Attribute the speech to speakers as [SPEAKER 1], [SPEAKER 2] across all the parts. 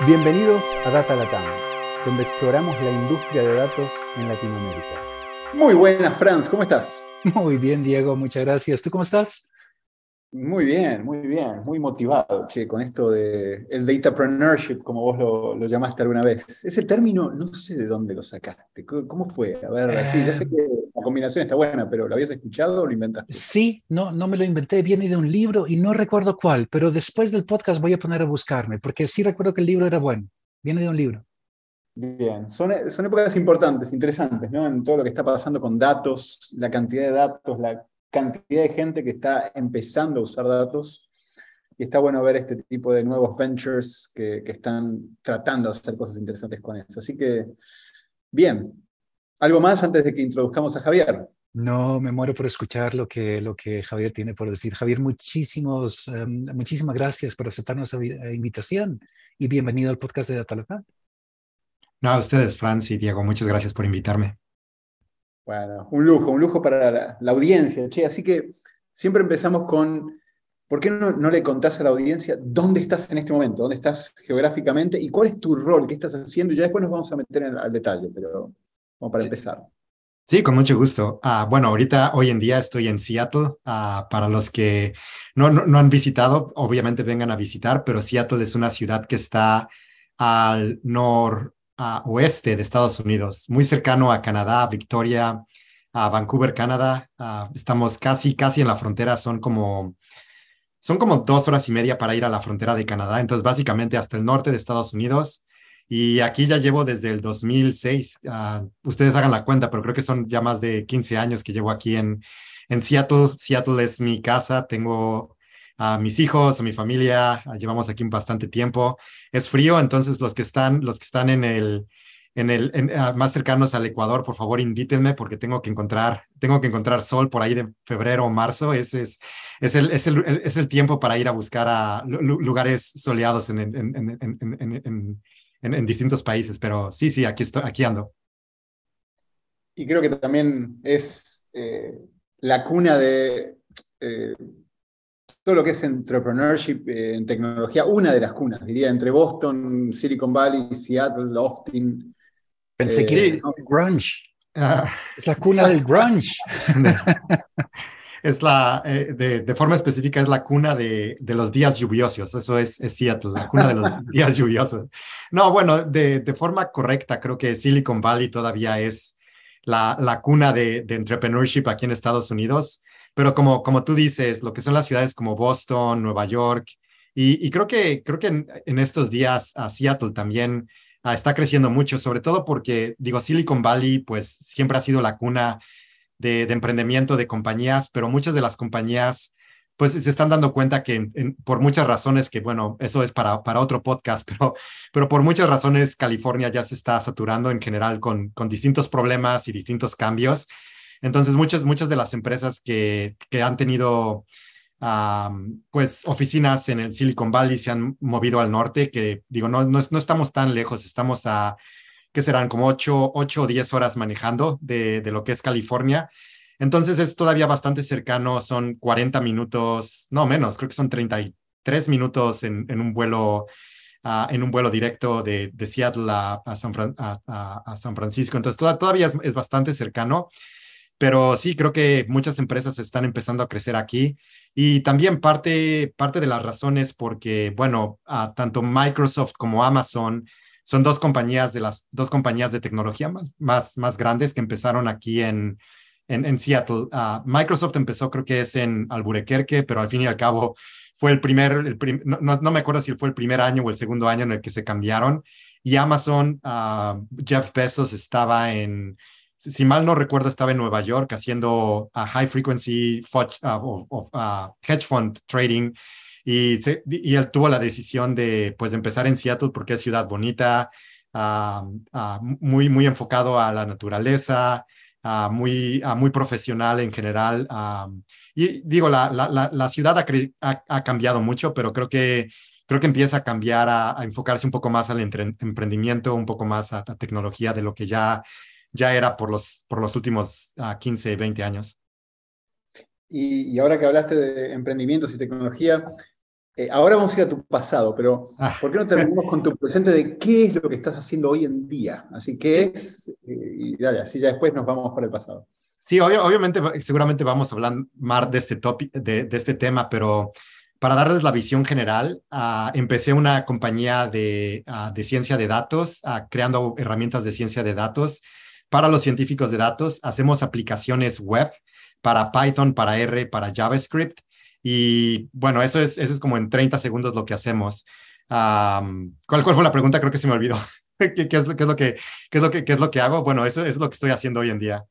[SPEAKER 1] Bienvenidos a Data Latam, donde exploramos la industria de datos en Latinoamérica.
[SPEAKER 2] Muy buenas, Franz, ¿cómo estás?
[SPEAKER 3] Muy bien, Diego, muchas gracias. ¿Tú cómo estás?
[SPEAKER 2] Muy bien, muy bien, muy motivado, che, con esto de el datapreneurship, como vos lo, lo, llamaste alguna vez. Ese término, no sé de dónde lo sacaste. ¿Cómo fue? A ver, sí, ya sé que la combinación está buena, pero ¿lo habías escuchado o lo inventaste?
[SPEAKER 3] Sí, no, no me lo inventé, viene de un libro y no recuerdo cuál, pero después del podcast voy a poner a buscarme, porque sí recuerdo que el libro era bueno. Viene de un libro.
[SPEAKER 2] Bien, son, son épocas importantes, interesantes, ¿no? En todo lo que está pasando con datos, la cantidad de datos, la cantidad de gente que está empezando a usar datos y está bueno ver este tipo de nuevos ventures que, que, están tratando de hacer cosas interesantes con eso. Así que, bien. ¿Algo más antes de que introduzcamos a Javier?
[SPEAKER 3] No, me muero por escuchar lo que, lo que Javier tiene por decir. Javier, muchísimos, um, muchísimas gracias por aceptar nuestra invitación y bienvenido al podcast de Datalata.
[SPEAKER 4] No, a ustedes, Franz y Diego, muchas gracias por invitarme.
[SPEAKER 2] Bueno, un lujo, un lujo para la, la audiencia, che. Así que siempre empezamos con, ¿por qué no, no, le contás a la audiencia dónde estás en este momento? ¿Dónde estás geográficamente? ¿Y cuál es tu rol? ¿Qué estás haciendo? Y ya después nos vamos a meter en, al detalle, pero como para
[SPEAKER 4] sí.
[SPEAKER 2] empezar.
[SPEAKER 4] Sí, con mucho gusto. Uh, bueno, ahorita, hoy en día estoy en Seattle. Uh, para los que no, no, no, han visitado, obviamente vengan a visitar, pero Seattle es una ciudad que está al nor, uh, oeste de Estados Unidos, muy cercano a Canadá, Victoria, a Vancouver, Canadá. Uh, estamos casi, casi en la frontera, son como, son como dos horas y media para ir a la frontera de Canadá, entonces básicamente hasta el norte de Estados Unidos. Y aquí ya llevo desde el 2006, uh, ustedes hagan la cuenta, pero creo que son ya más de 15 años que llevo aquí en, en Seattle. Seattle es mi casa, tengo a mis hijos, a mi familia, llevamos aquí bastante tiempo. Es frío, entonces los que están, los que están en el, en el uh, más cercanos al Ecuador, por favor invítenme porque tengo que encontrar, tengo que encontrar sol por ahí de febrero o marzo. Ese es, es, el, es, el, es el tiempo para ir a buscar a lugares soleados en, en, en, en distintos países. Pero sí, sí, aquí, estoy, aquí ando.
[SPEAKER 2] Y creo que también es eh, la cuna de eh, todo lo que es entrepreneurship eh, en tecnología, una de las cunas, diría, entre Boston, Silicon Valley, Seattle, Austin.
[SPEAKER 3] Pensé eh, que no. grunge. Ah. Es la cuna del grunge.
[SPEAKER 4] es la, eh, de, de, forma específica, es la cuna de, de los días lluviosos. Eso es, es, Seattle, la cuna de los días lluviosos. No, bueno, de, de, forma correcta, creo que Silicon Valley todavía es la, la cuna de entrepreneurship aquí en Estados Unidos. Pero como, como tú dices, lo que son las ciudades como Boston, Nueva York, y, creo que, creo que en, estos días a Seattle también uh, está creciendo mucho, sobre todo porque, digo, Silicon Valley, pues siempre ha sido la cuna de, emprendimiento de compañías, pero muchas de las compañías, pues se están dando cuenta que por muchas razones, que bueno, eso es para, para otro podcast, pero, pero por muchas razones California ya se está saturando en general con, con distintos problemas y distintos cambios. Entonces, muchas, muchas de las empresas que, que han tenido um, pues oficinas en el Silicon Valley se han movido al norte, que digo, no, no, no estamos tan lejos, estamos a, ¿qué serán? Como 8, 8 o 10 horas manejando de, de lo que es California. Entonces es todavía bastante cercano, son 40 minutos, no menos, creo que son 33 minutos en, en un vuelo Uh, en un vuelo directo de, de Seattle a, a, San a, a, San Francisco. Entonces, toda, todavía es, es, bastante cercano. Pero sí, creo que muchas empresas están empezando a crecer aquí y también parte, parte de las razones porque, bueno, tanto Microsoft como Amazon son dos compañías de las dos compañías de tecnología más, más, más grandes que empezaron aquí en, en, Seattle. Uh, Microsoft empezó, creo que es en Albuquerque, pero al fin y al cabo fue el primer, el no, no, me acuerdo si fue el primer año o el segundo año en el que se cambiaron. Y Amazon, uh, Jeff Bezos estaba en, si mal no recuerdo, estaba en Nueva York haciendo uh, high frequency fudge, uh, of, uh, hedge fund trading y, se, él tuvo la decisión de, pues, de empezar en Seattle porque es ciudad bonita, muy, muy enfocado a la naturaleza, muy, muy profesional en general. y digo, la, la, ciudad ha, cambiado mucho, pero creo que creo que empieza a cambiar, a, a enfocarse un poco más al emprendimiento, un poco más a, a tecnología de lo que ya ya era por los, por los últimos uh, 15, 20 años.
[SPEAKER 2] Y, y, ahora que hablaste de emprendimientos y tecnología, eh, ahora vamos a ir a tu pasado, pero
[SPEAKER 4] Ah.
[SPEAKER 2] ¿por qué no terminamos con tu presente de qué es lo que estás haciendo hoy en día? Así que es, eh, y dale, así ya después nos vamos para el pasado.
[SPEAKER 4] Sí, obvio- obviamente, seguramente vamos a hablar más de este, de, de este tema, pero para darles la visión general, ah, empecé una compañía de, ah, de ciencia de datos, ah, creando herramientas de ciencia de datos para los científicos de datos. Hacemos aplicaciones web para Python, para R, para JavaScript. Y bueno, eso es, eso es como en 30 segundos lo que hacemos. Am, ¿cuál, ¿Cuál fue la pregunta? Creo que se me olvidó. ¿Qué, qué es, lo, qué, es lo que, qué, es lo que, ¿Qué es lo que hago? Bueno, eso es lo que estoy haciendo hoy en día.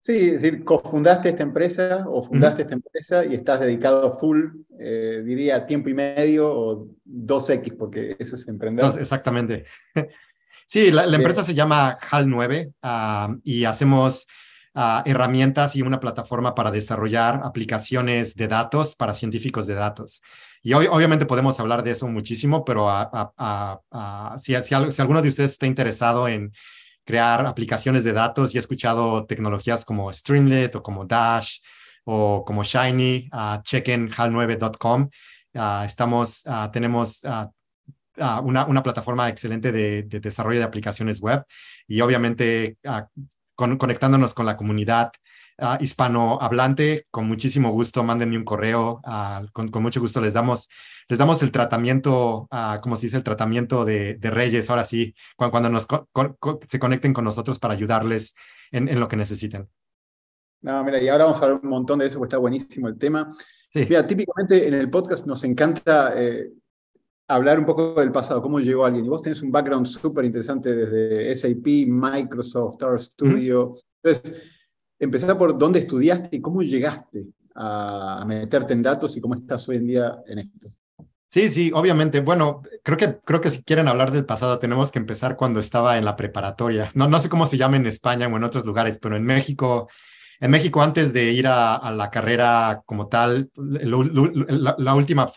[SPEAKER 2] Sí, es decir, cofundaste esta empresa o fundaste esta empresa y estás dedicado full, eh, diría, tiempo y medio o 2X, porque eso es emprender.
[SPEAKER 4] No, exactamente. Sí, la, empresa se llama HAL9 ah, y hacemos ah, herramientas y una plataforma para desarrollar aplicaciones de datos para científicos de datos. Y ob- obviamente podemos hablar de eso muchísimo, pero a- a- a- a- si, si al- si alguno de ustedes está interesado en crear aplicaciones de datos y ha escuchado tecnologías como Streamlit o como Dash o como Shiny, ah, chequen hal9.com. Ah, estamos, tenemos ah, una, una plataforma excelente de, de desarrollo de aplicaciones web y obviamente ah, con- conectándonos con la comunidad ah, hispanohablante, con muchísimo gusto, mándenme un correo, con, con mucho gusto les damos, les damos el tratamiento, como se dice, el tratamiento de, de reyes, ahora sí, cuando, cuando nos se conecten con nosotros para ayudarles en, en lo que necesiten.
[SPEAKER 2] No, mira, y ahora vamos a hablar un montón de eso, porque está buenísimo el tema.
[SPEAKER 4] Sí.
[SPEAKER 2] Mira, típicamente en el podcast nos encanta eh, hablar un poco del pasado, cómo llegó alguien. Y vos tenés un background súper interesante desde SAP, Microsoft, RStudio. Entonces, empezar por dónde estudiaste y cómo llegaste a, a meterte en datos y cómo estás hoy en día en esto.
[SPEAKER 4] Sí, sí, obviamente. Bueno, creo que, creo que si quieren hablar del pasado, tenemos que empezar cuando estaba en la preparatoria. No, no sé cómo se llama en España o en otros lugares, pero en México, en México antes de ir a, la carrera como tal, la, última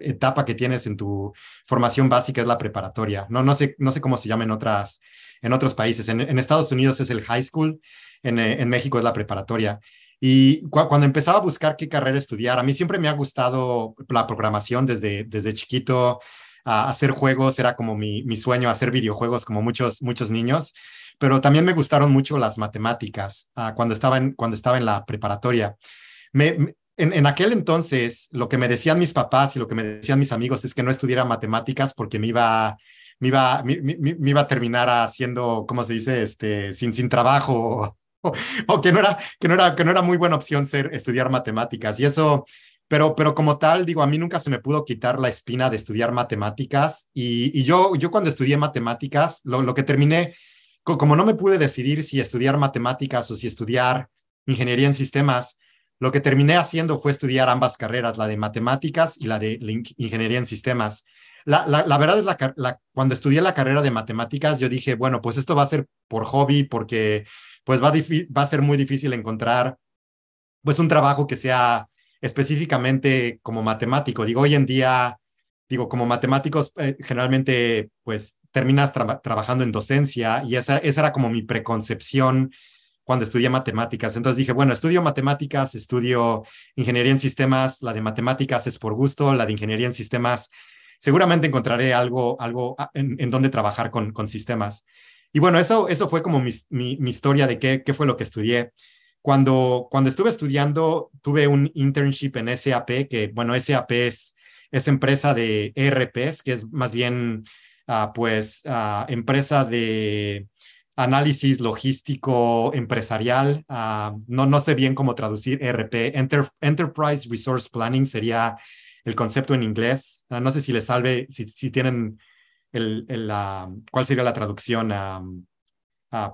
[SPEAKER 4] etapa que tienes en tu formación básica es la preparatoria. No, no sé, no sé cómo se llama en otras, en otros países. En, Estados Unidos es el high school, en, eh, en México es la preparatoria. Y cu- cuando empezaba a buscar qué carrera estudiar, a mí siempre me ha gustado la programación desde, desde chiquito. hacer juegos era como mi, mi sueño, hacer videojuegos como muchos, muchos niños. Pero también me gustaron mucho las matemáticas ah, cuando, estaba en, cuando estaba en la preparatoria. En, en aquel entonces, lo que me decían mis papás y lo que me decían mis amigos es que no estudiara matemáticas porque me iba, me iba, me, iba a terminar haciendo, ¿cómo se dice? Este, sin, sin trabajo o, que no era, que no era, que no era muy buena opción ser, estudiar matemáticas. Y eso, pero, pero como tal, digo, a mí nunca se me pudo quitar la espina de estudiar matemáticas. Y, y yo, yo cuando estudié matemáticas, lo, lo que terminé, como no me pude decidir si estudiar matemáticas o si estudiar ingeniería en sistemas, lo que terminé haciendo fue estudiar ambas carreras, la de matemáticas y la de ingeniería en sistemas. La, la, verdad es la, cuando estudié la carrera de matemáticas, yo dije, bueno, pues esto va a ser por hobby, porque pues va, va a ser muy difícil encontrar pues un trabajo que sea específicamente como matemático. Digo, hoy en día, digo, como matemáticos, eh, generalmente pues terminas traba- trabajando en docencia y esa, esa era como mi preconcepción cuando estudié matemáticas. Entonces dije, bueno, estudio matemáticas, estudio ingeniería en sistemas, la de matemáticas es por gusto, la de ingeniería en sistemas, seguramente encontraré algo, algo ah, en, en donde trabajar con, con sistemas. Y bueno, eso, eso fue como mi, mi, mi historia de qué, qué fue lo que estudié. Cuando, cuando estuve estudiando, tuve un internship en SAP, que bueno, SAP es, es empresa de ERPs, que es más bien, ah, pues, ah, empresa de análisis logístico empresarial. ah, no, no sé bien cómo traducir ERP. Enter- Enterprise Resource Planning sería el concepto en inglés. No sé si les salve, si, si tienen el, el, cuál sería la traducción.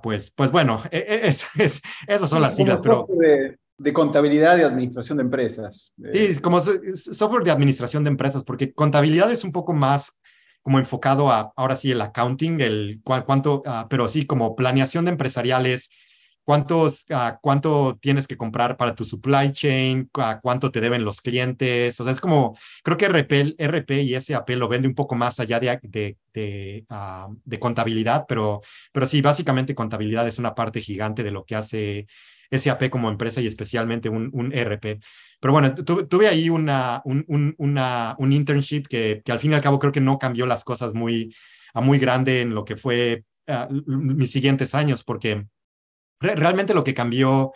[SPEAKER 4] Pues, pues bueno, e- e- es, es- esas son las siglas, pero
[SPEAKER 2] de, de contabilidad y administración de empresas.
[SPEAKER 4] sí, es como software de administración de empresas, porque contabilidad es un poco más como enfocado a, ahora sí, el accounting, el cuánto, ah, pero sí, como planeación de empresariales, cuántos, ah, cuánto tienes que comprar para tu supply chain, ah, cuánto te deben los clientes, o sea, es como, creo que RP, RP y SAP lo vende un poco más allá de, de, de, ah, de contabilidad, pero, pero sí, básicamente contabilidad es una parte gigante de lo que hace SAP como empresa y especialmente un, un ERP. Pero bueno, tuve ahí una, un, una, un internship que, que, al fin y al cabo creo que no cambió las cosas muy, a muy grande en lo que fue uh, mis siguientes años, porque re realmente lo que cambió,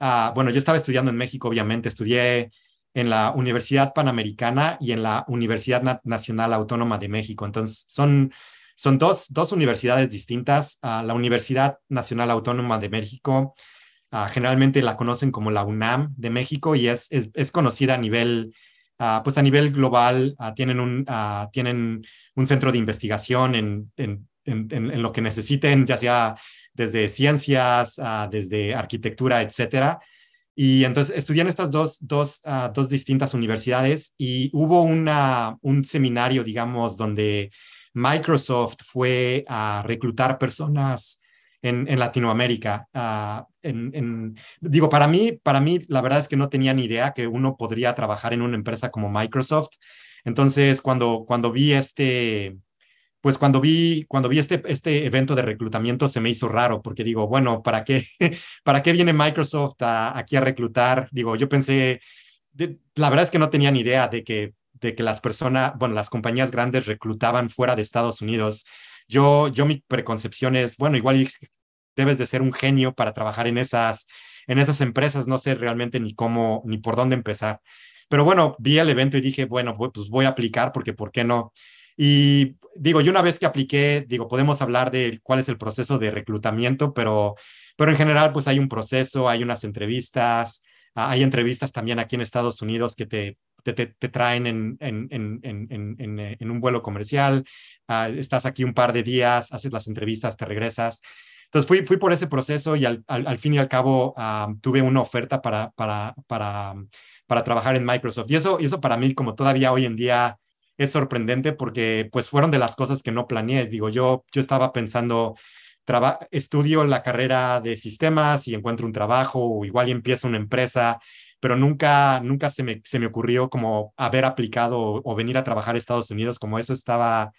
[SPEAKER 4] uh, bueno, yo estaba estudiando en México, obviamente, estudié en la Universidad Panamericana y en la Universidad Na Nacional Autónoma de México. Entonces, son, son dos, dos universidades distintas. Uh, la Universidad Nacional Autónoma de México Uh, generalmente la conocen como la UNAM de México y es, es, es conocida a nivel, uh, pues a nivel global. Uh, tienen, un, tienen un centro de investigación en, en, en, en, lo que necesiten, ya sea desde ciencias, desde arquitectura, etcétera. Y entonces estudié en estas dos, dos, dos distintas universidades y hubo una, un seminario, digamos, donde Microsoft fue a reclutar personas en, en Latinoamérica. Uh, en, en, digo, para mí, para mí, la verdad es que no tenía ni idea que uno podría trabajar en una empresa como Microsoft. Entonces, cuando, cuando vi este, pues cuando vi, cuando vi este, este evento de reclutamiento se me hizo raro porque digo, bueno, ¿para qué, ¿para qué viene Microsoft a, aquí a reclutar? Digo, yo pensé, de, la verdad es que no tenía ni idea de que, de que las personas, bueno, las compañías grandes reclutaban fuera de Estados Unidos. Yo, yo mi preconcepción es, bueno, igual debes de ser un genio para trabajar en esas, en esas empresas, no sé realmente ni cómo, ni por dónde empezar. Pero bueno, vi el evento y dije, bueno, pues voy a aplicar porque ¿por qué no? Y digo, yo una vez que apliqué, digo, podemos hablar de cuál es el proceso de reclutamiento, pero, pero en general, pues hay un proceso, hay unas entrevistas, hay entrevistas también aquí en Estados Unidos que te, te, te, traen en, en, en, en, un vuelo comercial, uh, estás aquí un par de días, haces las entrevistas, te regresas. Entonces fui, fui por ese proceso y al, al, fin y al cabo tuve una oferta para, para, para, para trabajar en Microsoft. Y eso, y eso para mí, como todavía hoy en día, es sorprendente porque pues fueron de las cosas que no planeé. Digo, yo, yo estaba pensando, estudio la carrera de sistemas y encuentro un trabajo o igual y empiezo una empresa, pero nunca, nunca se me, se me ocurrió como haber aplicado o, o venir a trabajar a Estados Unidos, como eso estaba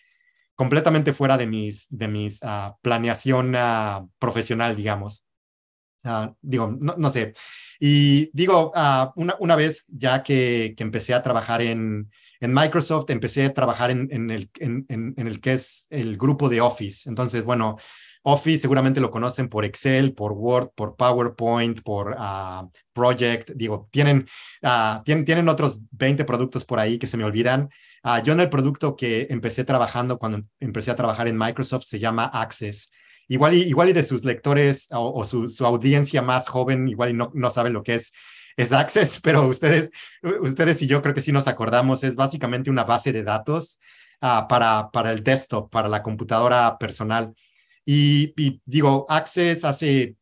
[SPEAKER 4] completamente fuera de mis, de mis uh, planeación uh, profesional, digamos. Uh, digo, no, no, sé. Y digo, una, una, vez ya que, que, empecé a trabajar en, en Microsoft, empecé a trabajar en, en, el, en, el que es el grupo de Office. Entonces, bueno, Office seguramente lo conocen por Excel, por Word, por PowerPoint, por Project. Digo, tienen, tienen, tienen otros 20 productos por ahí que se me olvidan. Uh, yo en el producto que empecé trabajando cuando empecé a trabajar en Microsoft se llama Access. Igual y, igual y de sus lectores o, su, audiencia más joven, igual y no, no saben lo que es, es Access, pero ustedes, ustedes y yo creo que sí nos acordamos, es básicamente una base de datos uh, para, para el desktop, para la computadora personal. Y digo, Access hace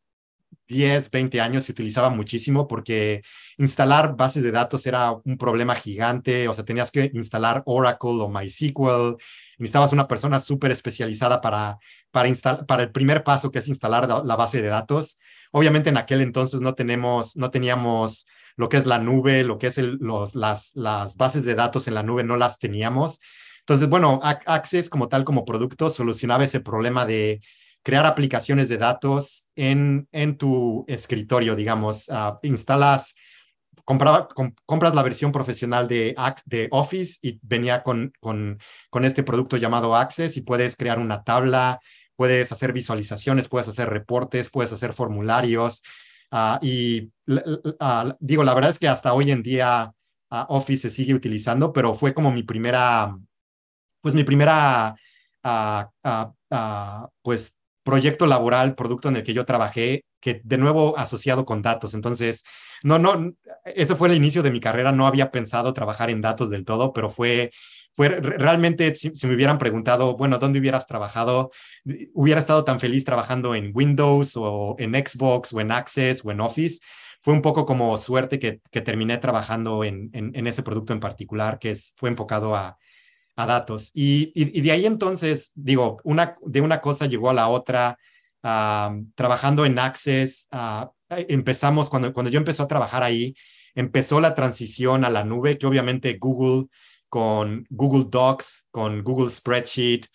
[SPEAKER 4] 10, 20 años se utilizaba muchísimo porque instalar bases de datos era un problema gigante, o sea, tenías que instalar Oracle o MySQL, necesitabas una persona súper especializada para, para, para el primer paso que es instalar la, base de datos. Obviamente en aquel entonces no, tenemos, no teníamos lo que es la nube, lo que es las, las bases de datos en la nube, no las teníamos. Entonces, bueno, Access como tal, como producto, solucionaba ese problema de crear aplicaciones de datos en, en tu escritorio, digamos. Uh, instalas, compraba, com, compras la versión profesional de, de Office y venía con, con, con este producto llamado Access y puedes crear una tabla, puedes hacer visualizaciones, puedes hacer reportes, puedes hacer formularios. Uh, y uh, digo, la verdad es que hasta hoy en día Office se sigue utilizando, pero fue como mi primera, pues mi primera, pues proyecto laboral, producto en el que yo trabajé, que de nuevo asociado con datos. Entonces, no, no, eso fue el inicio de mi carrera. No había pensado trabajar en datos del todo, pero fue, fue realmente, si, me hubieran preguntado, bueno, ¿dónde hubieras trabajado? Hubiera estado tan feliz trabajando en Windows o en Xbox o en Access o en Office. Fue un poco como suerte que, que terminé trabajando en, en, en, ese producto en particular, que es, fue enfocado a, a datos. Y, y, de ahí entonces, digo, una, de una cosa llegó a la otra, trabajando en Access, empezamos, cuando, cuando yo empecé a trabajar ahí, empezó la transición a la nube, que obviamente Google con Google Docs, con Google Spreadsheet,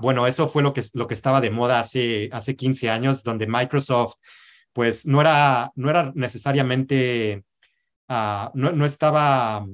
[SPEAKER 4] bueno, eso fue lo que, lo que estaba de moda hace, hace 15 años, donde Microsoft pues no era, no era necesariamente, no, no, estaba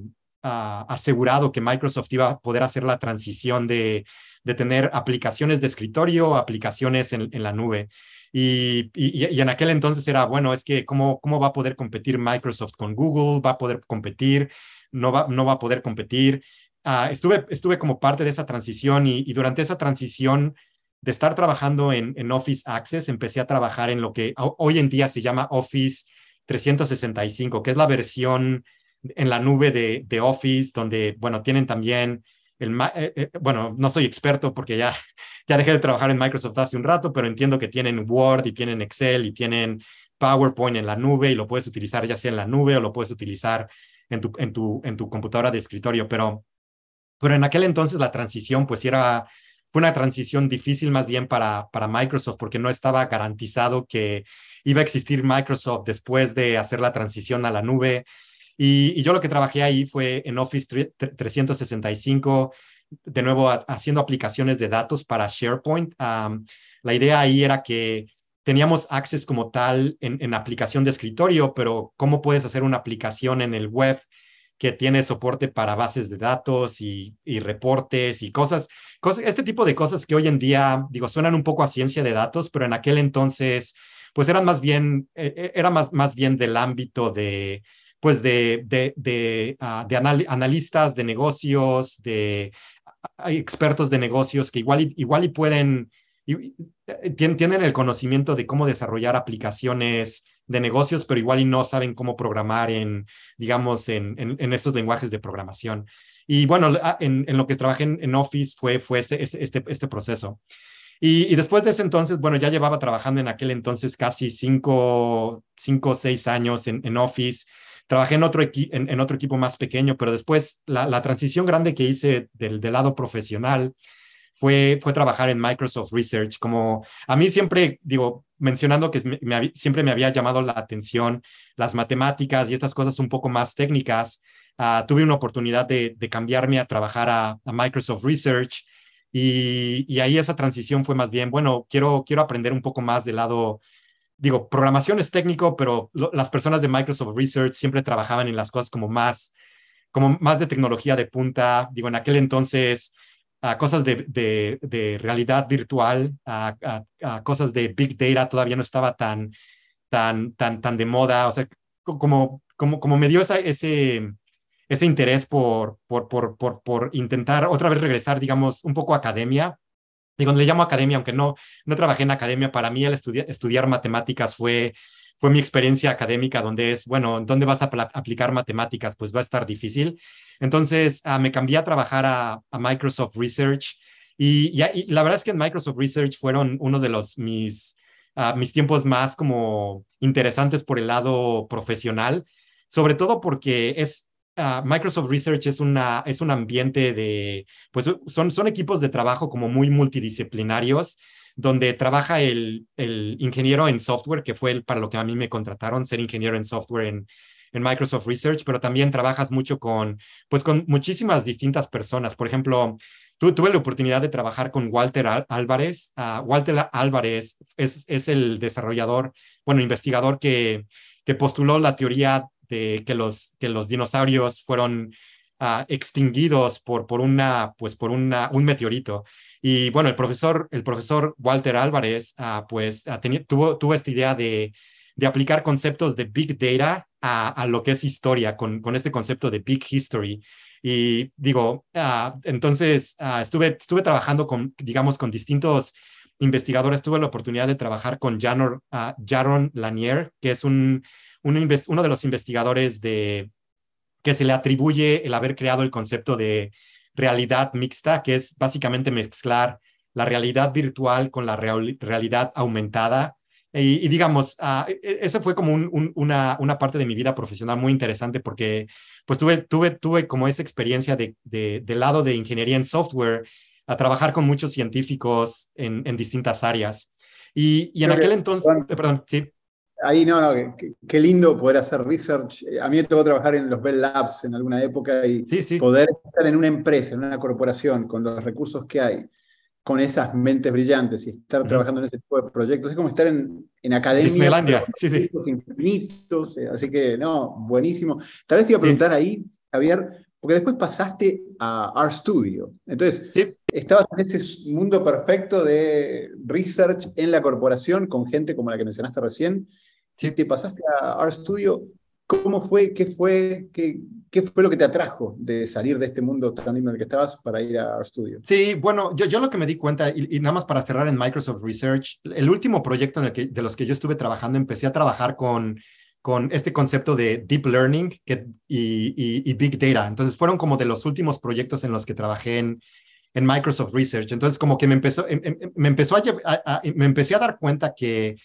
[SPEAKER 4] ah, asegurado que Microsoft iba a poder hacer la transición de, de tener aplicaciones de escritorio, aplicaciones en, en la nube. Y, y, en aquel entonces era, bueno, es que ¿cómo, cómo va a poder competir Microsoft con Google, va a poder competir, no va, no va a poder competir. Uh, estuve, estuve como parte de esa transición y, y durante esa transición de estar trabajando en, en, Office Access, empecé a trabajar en lo que hoy en día se llama Office 365, que es la versión en la nube de, de Office, donde, bueno, tienen también el, eh, eh, bueno, no soy experto porque ya, ya dejé de trabajar en Microsoft hace un rato, pero entiendo que tienen Word y tienen Excel y tienen PowerPoint en la nube y lo puedes utilizar ya sea en la nube o lo puedes utilizar en tu, en tu, en tu computadora de escritorio. Pero, pero en aquel entonces la transición pues era, fue una transición difícil más bien para, para Microsoft porque no estaba garantizado que iba a existir Microsoft después de hacer la transición a la nube. Y, yo lo que trabajé ahí fue en Office 365, de nuevo haciendo aplicaciones de datos para SharePoint. La idea ahí era que teníamos Access como tal en, aplicación de escritorio, pero ¿cómo puedes hacer una aplicación en el web que tiene soporte para bases de datos y, reportes y cosas, este tipo de cosas que hoy en día, digo, suenan un poco a ciencia de datos, pero en aquel entonces, pues eran más bien, eh, era más, más bien del ámbito de, pues de, de, de, uh, de anal analistas de negocios, de expertos de negocios que igual y, igual y pueden, y, tienen el conocimiento de cómo desarrollar aplicaciones de negocios, pero igual y no saben cómo programar en, digamos, en, en, en estos lenguajes de programación. Y bueno, en, en lo que trabajé en, Office fue, fue ese, este, este proceso. Y, y, después de ese entonces, bueno, ya llevaba trabajando en aquel entonces casi cinco, cinco seis años en, en Office. Trabajé en otro, en, en, otro equipo más pequeño, pero después la, transición grande que hice del, lado profesional fue, fue trabajar en Microsoft Research. Como a mí siempre, digo, mencionando que siempre me había llamado la atención las matemáticas y estas cosas un poco más técnicas, uh, tuve una oportunidad de, cambiarme a trabajar a, a Microsoft Research. Y, y, ahí esa transición fue más bien, bueno, quiero, quiero aprender un poco más del lado digo, programación es técnico, pero las personas de Microsoft Research siempre trabajaban en las cosas como más, como más de tecnología de punta. Digo, en aquel entonces, uh, cosas de, de, de, realidad virtual, uh, cosas de big data todavía no estaba tan, tan, tan, tan de moda. O sea, como, como, como me dio ese, ese interés por, por, por, por, por intentar otra vez regresar, digamos, un poco a academia Digo, le llamo academia, aunque no, no trabajé en academia, para mí el estudi estudiar matemáticas fue, fue mi experiencia académica, donde es, bueno, ¿dónde vas a aplicar matemáticas? Pues va a estar difícil. Entonces, uh, me cambié a trabajar a, Microsoft Research y, y, la verdad es que en Microsoft Research fueron uno de los mis, uh, mis tiempos más como interesantes por el lado profesional, sobre todo porque es, Uh, Microsoft Research es, una, es un ambiente de, pues son, son equipos de trabajo como muy multidisciplinarios, donde trabaja el, el ingeniero en software, que fue el, para lo que a mí me contrataron, ser ingeniero en software en, en Microsoft Research, pero también trabajas mucho con, pues con muchísimas distintas personas. Por ejemplo, tu, tuve la oportunidad de trabajar con Walter Álvarez. Uh, Walter Álvarez es, es el desarrollador, bueno, investigador que, que postuló la teoría de que los, que los dinosaurios fueron uh, extinguidos por, por, una, pues por una, un meteorito. Y bueno, el profesor, el profesor Walter Álvarez, uh, pues uh, tuvo, tuvo esta idea de, de aplicar conceptos de Big Data a, a lo que es historia, con, con, este concepto de Big History. Y digo, entonces estuve, estuve trabajando con, digamos, con distintos investigadores. Tuve la oportunidad de trabajar con Jaron, Jaron Lanier, que es un uno de los investigadores de, que se le atribuye el haber creado el concepto de realidad mixta, que es básicamente mezclar la realidad virtual con la real, realidad aumentada. Y, y digamos, uh, esa fue como un, un, una, una, parte de mi vida profesional muy interesante porque pues tuve, tuve, tuve como esa experiencia de, de, del lado de ingeniería en software a trabajar con muchos científicos en, en distintas áreas. Y, y en aquel entonces, eh, perdón, sí.
[SPEAKER 2] Ahí no, no, qué, lindo poder hacer research. A mí me tocó trabajar en los Bell Labs en alguna época y
[SPEAKER 4] sí, sí.
[SPEAKER 2] poder estar en una empresa, en una corporación, con los recursos que hay, con esas mentes brillantes y estar trabajando en ese tipo de proyectos. Es como estar en, en academia.
[SPEAKER 4] Disneylandia, sí, sí.
[SPEAKER 2] Infinitos, eh, así que, no, buenísimo. Tal vez te iba a preguntar ahí, Javier, porque después pasaste a RStudio. Entonces, estabas en ese mundo perfecto de research en la corporación con gente como la que mencionaste recién. Sí. Te pasaste a RStudio. ¿Cómo fue? ¿Qué fue? ¿Qué, ¿Qué fue lo que te atrajo de salir de este mundo tan lindo en el que estabas para ir a RStudio?
[SPEAKER 4] Sí, bueno, yo, yo lo que me di cuenta, y, nada más para cerrar en Microsoft Research, el último proyecto en el que, de los que yo estuve trabajando, empecé a trabajar con, con este concepto de Deep Learning que, y, y, Big Data. Entonces, fueron como de los últimos proyectos en los que trabajé en, en Microsoft Research. Entonces, como que me empezó, em, em, me empezó a, me empecé a dar cuenta que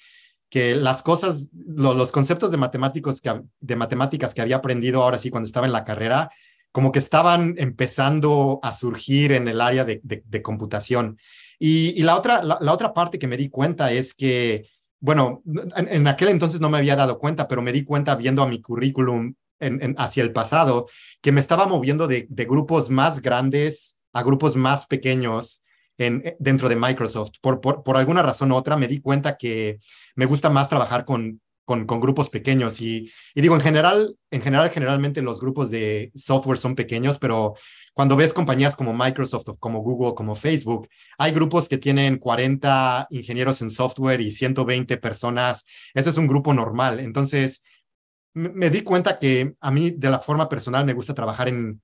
[SPEAKER 4] que las cosas, los conceptos de, matemáticos de matemáticas que había aprendido ahora sí cuando estaba en la carrera, como que estaban empezando a surgir en el área de, computación. Y, la, otra, la, otra parte que me di cuenta es que, bueno, en, aquel entonces no me había dado cuenta, pero me di cuenta viendo a mi currículum en, hacia el pasado, que me estaba moviendo de grupos más grandes a grupos más pequeños en, eh, dentro de Microsoft. Por, por, alguna razón u otra me di cuenta que me gusta más trabajar con, con, grupos pequeños y, y, digo, en general, en general, generalmente los grupos de software son pequeños, pero cuando ves compañías como Microsoft como Google, como Facebook, hay grupos que tienen 40 ingenieros en software y 120 personas. Eso es un grupo normal. Entonces, me di cuenta que a mí de la forma personal me gusta trabajar en,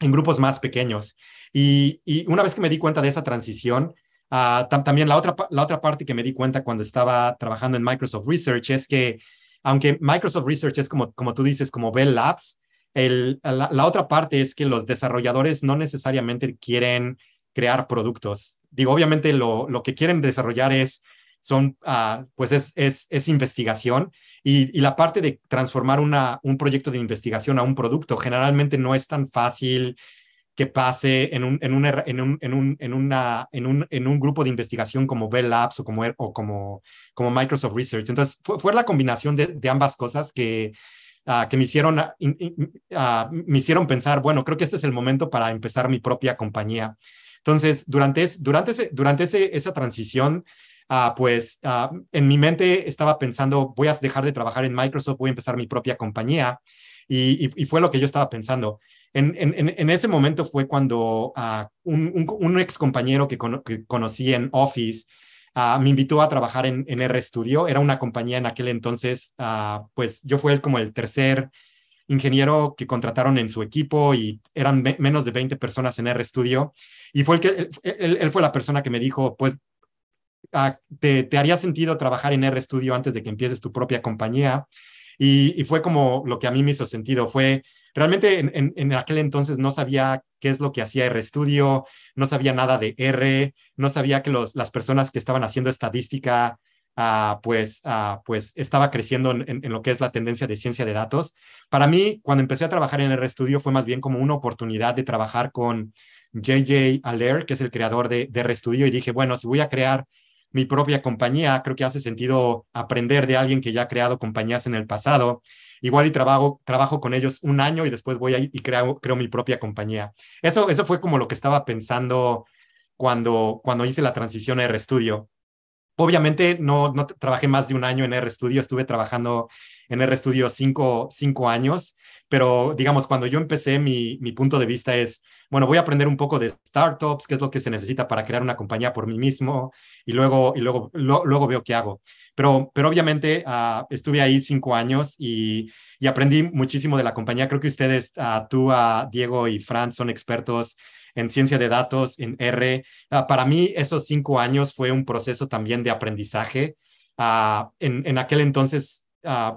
[SPEAKER 4] en grupos más pequeños. Y, una vez que me di cuenta de esa transición, ah, también la otra, la otra parte que me di cuenta cuando estaba trabajando en Microsoft Research es que, aunque Microsoft Research es como, como tú dices, como Bell Labs, el, la, otra parte es que los desarrolladores no necesariamente quieren crear productos. Digo, obviamente lo, lo que quieren desarrollar es, son, uh, pues es, es, es investigación y, la parte de transformar una, un proyecto de investigación a un producto generalmente no es tan fácil que pase en un, grupo de investigación como Bell Labs o como, o como, como Microsoft Research. Entonces, fue, fue la combinación de, ambas cosas que, uh, que me, hicieron, uh, me hicieron pensar, bueno, creo que este es el momento para empezar mi propia compañía. Entonces, durante, durante, ese, durante ese, esa transición, uh, pues en mi mente estaba pensando, voy a dejar de trabajar en Microsoft, voy a empezar mi propia compañía. Y, fue lo que yo estaba pensando. En, ese momento fue cuando uh, un, ex compañero que, con, que, conocí en Office me invitó a trabajar en, en RStudio. Era una compañía en aquel entonces, pues yo fui como el tercer ingeniero que contrataron en su equipo y eran me menos de 20 personas en RStudio. Y fue el que, él, él fue la persona que me dijo, pues, te, te, haría sentido trabajar en RStudio antes de que empieces tu propia compañía. Y, y, fue como lo que a mí me hizo sentido, fue realmente en, en, en, aquel entonces no sabía qué es lo que hacía RStudio, no sabía nada de R, no sabía que los, las personas que estaban haciendo estadística, uh, pues, uh, pues estaba creciendo en, en, lo que es la tendencia de ciencia de datos. Para mí, cuando empecé a trabajar en RStudio fue más bien como una oportunidad de trabajar con JJ Aller, que es el creador de, de RStudio, y dije, bueno, si voy a crear mi propia compañía, creo que hace sentido aprender de alguien que ya ha creado compañías en el pasado igual y trabajo, trabajo con ellos un año y después voy y creo, mi propia compañía. Eso, eso fue como lo que estaba pensando cuando, cuando hice la transición a RStudio. Obviamente no, no trabajé más de un año en RStudio, estuve trabajando en RStudio cinco, cinco años, pero digamos, cuando yo empecé, mi, mi punto de vista es, bueno, voy a aprender un poco de startups, qué es lo que se necesita para crear una compañía por mí mismo, y luego, y luego, lo, luego veo qué hago. Pero, pero obviamente uh, estuve ahí cinco años y, y, aprendí muchísimo de la compañía. Creo que ustedes, uh, tú, uh, Diego y Fran, son expertos en ciencia de datos, en R. para mí, esos cinco años fue un proceso también de aprendizaje. En, en, aquel entonces,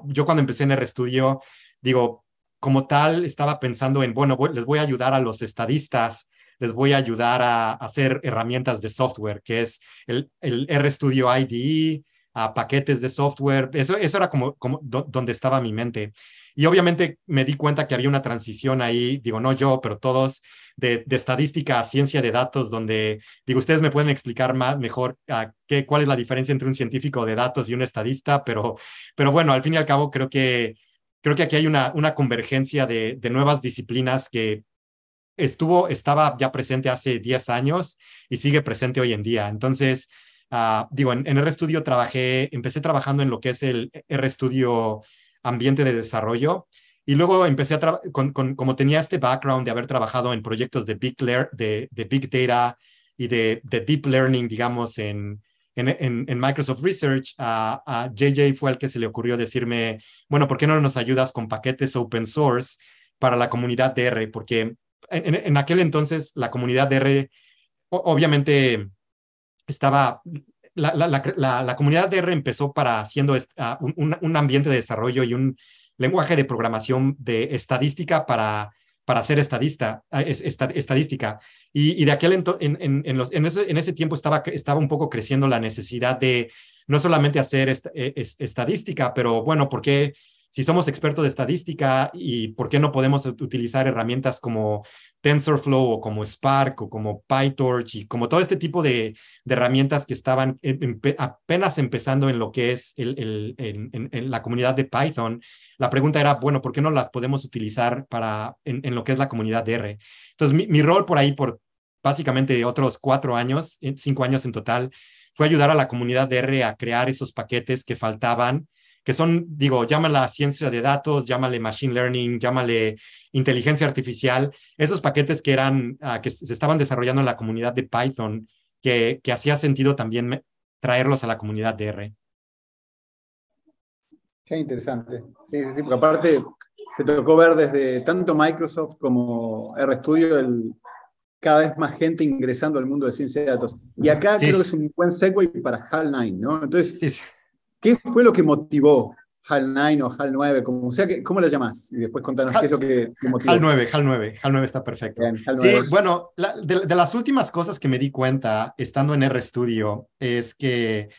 [SPEAKER 4] yo cuando empecé en RStudio, digo, como tal, estaba pensando en, bueno, voy, les voy a ayudar a los estadistas les voy a ayudar a, hacer herramientas de software, que es el, el RStudio IDE, paquetes de software. Eso, eso era como, como do, donde estaba mi mente. Y obviamente me di cuenta que había una transición ahí, digo, no yo, pero todos, de, estadística a ciencia de datos, donde, digo, ustedes me pueden explicar más, mejor qué, cuál es la diferencia entre un científico de datos y un estadista, pero, pero bueno, al fin y al cabo creo que, creo que aquí hay una, una convergencia de, de nuevas disciplinas que estuvo, estaba ya presente hace 10 años y sigue presente hoy en día. Entonces, uh, digo, en, en RStudio trabajé, empecé trabajando en lo que es el RStudio ambiente de desarrollo y luego empecé a con, con, como tenía este background de haber trabajado en proyectos de Big, de, de big Data y de, de, Deep Learning, digamos, en, en, Microsoft Research, a, JJ fue el que se le ocurrió decirme, bueno, ¿por qué no nos ayudas con paquetes open source para la comunidad de R? Porque en, aquel entonces la comunidad de R obviamente estaba la, la, la, comunidad de R empezó para haciendo un, un, ambiente de desarrollo y un lenguaje de programación de estadística para, para hacer estadista, estadística. Y, de aquel en, en, en, ese, en ese tiempo estaba, estaba un poco creciendo la necesidad de no solamente hacer est, estadística, pero bueno, ¿por qué si somos expertos de estadística y por qué no podemos utilizar herramientas como TensorFlow o como Spark o como PyTorch y como todo este tipo de, herramientas que estaban apenas empezando en lo que es el, en, en, la comunidad de Python, la pregunta era, bueno, ¿por qué no las podemos utilizar para en, lo que es la comunidad de R? Entonces, mi, rol por ahí, por básicamente otros cuatro años, cinco años en total, fue ayudar a la comunidad de R a crear esos paquetes que faltaban que son, digo, llámala ciencia de datos, llámale machine learning, llámale inteligencia artificial, esos paquetes que eran, uh, que se estaban desarrollando en la comunidad de Python, que, que hacía sentido también traerlos a la comunidad de R.
[SPEAKER 2] Qué interesante. Sí, sí, sí, porque aparte te tocó ver desde tanto Microsoft como RStudio el, cada vez más gente ingresando al mundo de ciencia de datos. Y acá sí. creo que es un buen segue para HAL 9, ¿no? Entonces, sí, ¿qué fue lo que motivó HAL 9 o HAL 9, como sea que, ¿cómo lo llamás? Y después contanos
[SPEAKER 4] HAL,
[SPEAKER 2] qué es lo que, que motivó.
[SPEAKER 4] HAL 9, HAL 9, HAL 9 está perfecto. Bien, HAL 9. Sí, bueno, la, de, de, las últimas cosas que me di cuenta estando en RStudio es que,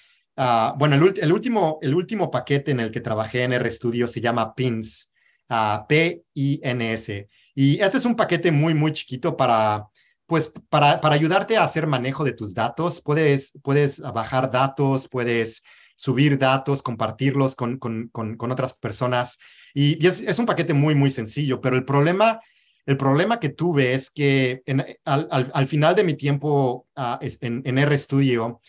[SPEAKER 4] uh, bueno, el, último, el último paquete en el que trabajé en RStudio se llama PINS, uh, P-I-N-S. Y este es un paquete muy, muy chiquito para, pues, para, para ayudarte a hacer manejo de tus datos. Puedes, puedes bajar datos, puedes subir datos, compartirlos con, con, con, otras personas. Y, es, un paquete muy, muy sencillo, pero el problema, el problema que tuve es que al, al, al, final de mi tiempo uh, en, en, RStudio,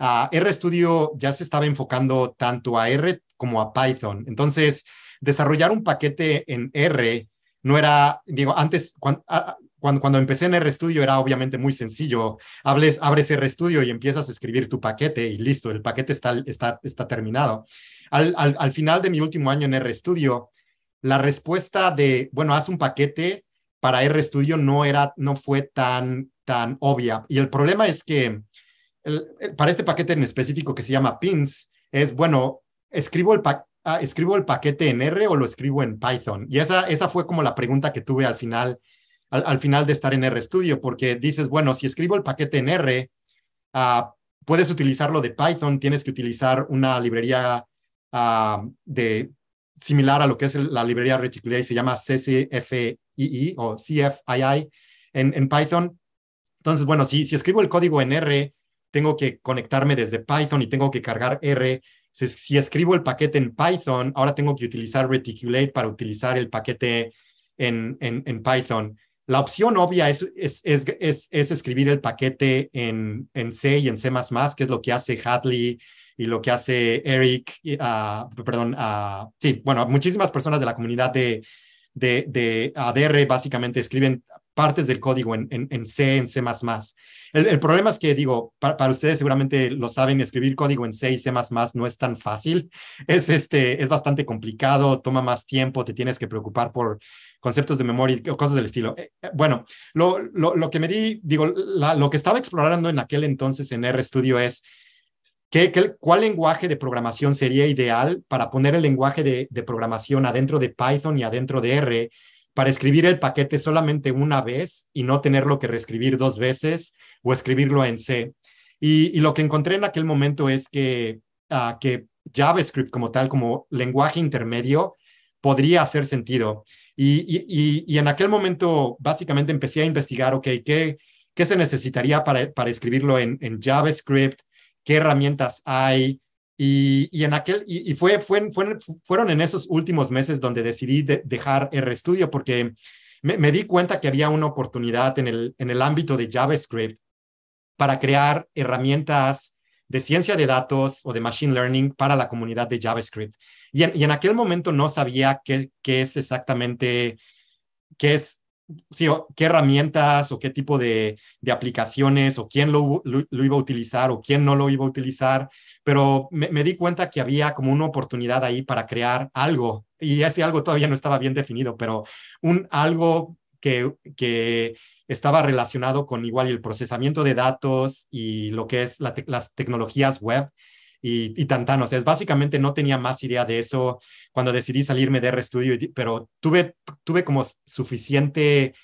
[SPEAKER 4] uh, RStudio ya se estaba enfocando tanto a R como a Python. Entonces, desarrollar un paquete en R no era, digo, antes, cuando, cuando, empecé en RStudio era obviamente muy sencillo. Hables, abres RStudio y empiezas a escribir tu paquete y listo, el paquete está, está, está terminado. Al, al, al final de mi último año en RStudio, la respuesta de, bueno, haz un paquete para RStudio no era, no fue tan, tan obvia. Y el problema es que el, para este paquete en específico que se llama pins, es, bueno, escribo el, pa ah, escribo el paquete en R o lo escribo en Python. Y esa, esa fue como la pregunta que tuve al final al, al, final de estar en RStudio, porque dices, bueno, si escribo el paquete en R, uh, puedes utilizarlo de Python, tienes que utilizar una librería uh, de, similar a lo que es la librería Reticulate, se llama CCFII o CFII en, en Python. Entonces, bueno, si, si escribo el código en R, tengo que conectarme desde Python y tengo que cargar R. Si, si, escribo el paquete en Python, ahora tengo que utilizar Reticulate para utilizar el paquete en, en, en Python. La opción obvia es, es, es, es, escribir el paquete en, en C y en C++, que es lo que hace Hadley y lo que hace Eric, uh, perdón, uh, sí, bueno, muchísimas personas de la comunidad de, de, de ADR básicamente escriben partes del código en, en, en C, en C++. El, el, problema es que, digo, para, para, ustedes seguramente lo saben, escribir código en C y C++ no es tan fácil. Es, este, es bastante complicado, toma más tiempo, te tienes que preocupar por conceptos de memoria o cosas del estilo. Eh, eh, bueno, lo, lo, lo, que me di, digo, la, lo que estaba explorando en aquel entonces en RStudio es ¿qué, qué, cuál lenguaje de programación sería ideal para poner el lenguaje de, de programación adentro de Python y adentro de R para escribir el paquete solamente una vez y no tenerlo que reescribir dos veces o escribirlo en C. Y, lo que encontré en aquel momento es que, uh, que JavaScript como tal, como lenguaje intermedio, podría hacer sentido. Y, y, y, en aquel momento básicamente empecé a investigar, ok, ¿qué, qué se necesitaría para, para escribirlo en, en, JavaScript? ¿Qué herramientas hay? Y, y en aquel, y, fue, fue, fue, fueron en esos últimos meses donde decidí de, dejar RStudio porque me, di cuenta que había una oportunidad en el, en el ámbito de JavaScript para crear herramientas de ciencia de datos o de machine learning para la comunidad de JavaScript. Y en, aquel momento no sabía qué, qué es exactamente, qué es, sí, qué herramientas o qué tipo de, de aplicaciones o quién lo, lo, iba a utilizar o quién no lo iba a utilizar, pero me, di cuenta que había como una oportunidad ahí para crear algo y ese algo todavía no estaba bien definido, pero un algo que, que estaba relacionado con igual el procesamiento de datos y lo que es las tecnologías web y, y tantano. O sea, básicamente no tenía más idea de eso cuando decidí salirme de RStudio, pero tuve, tuve como suficiente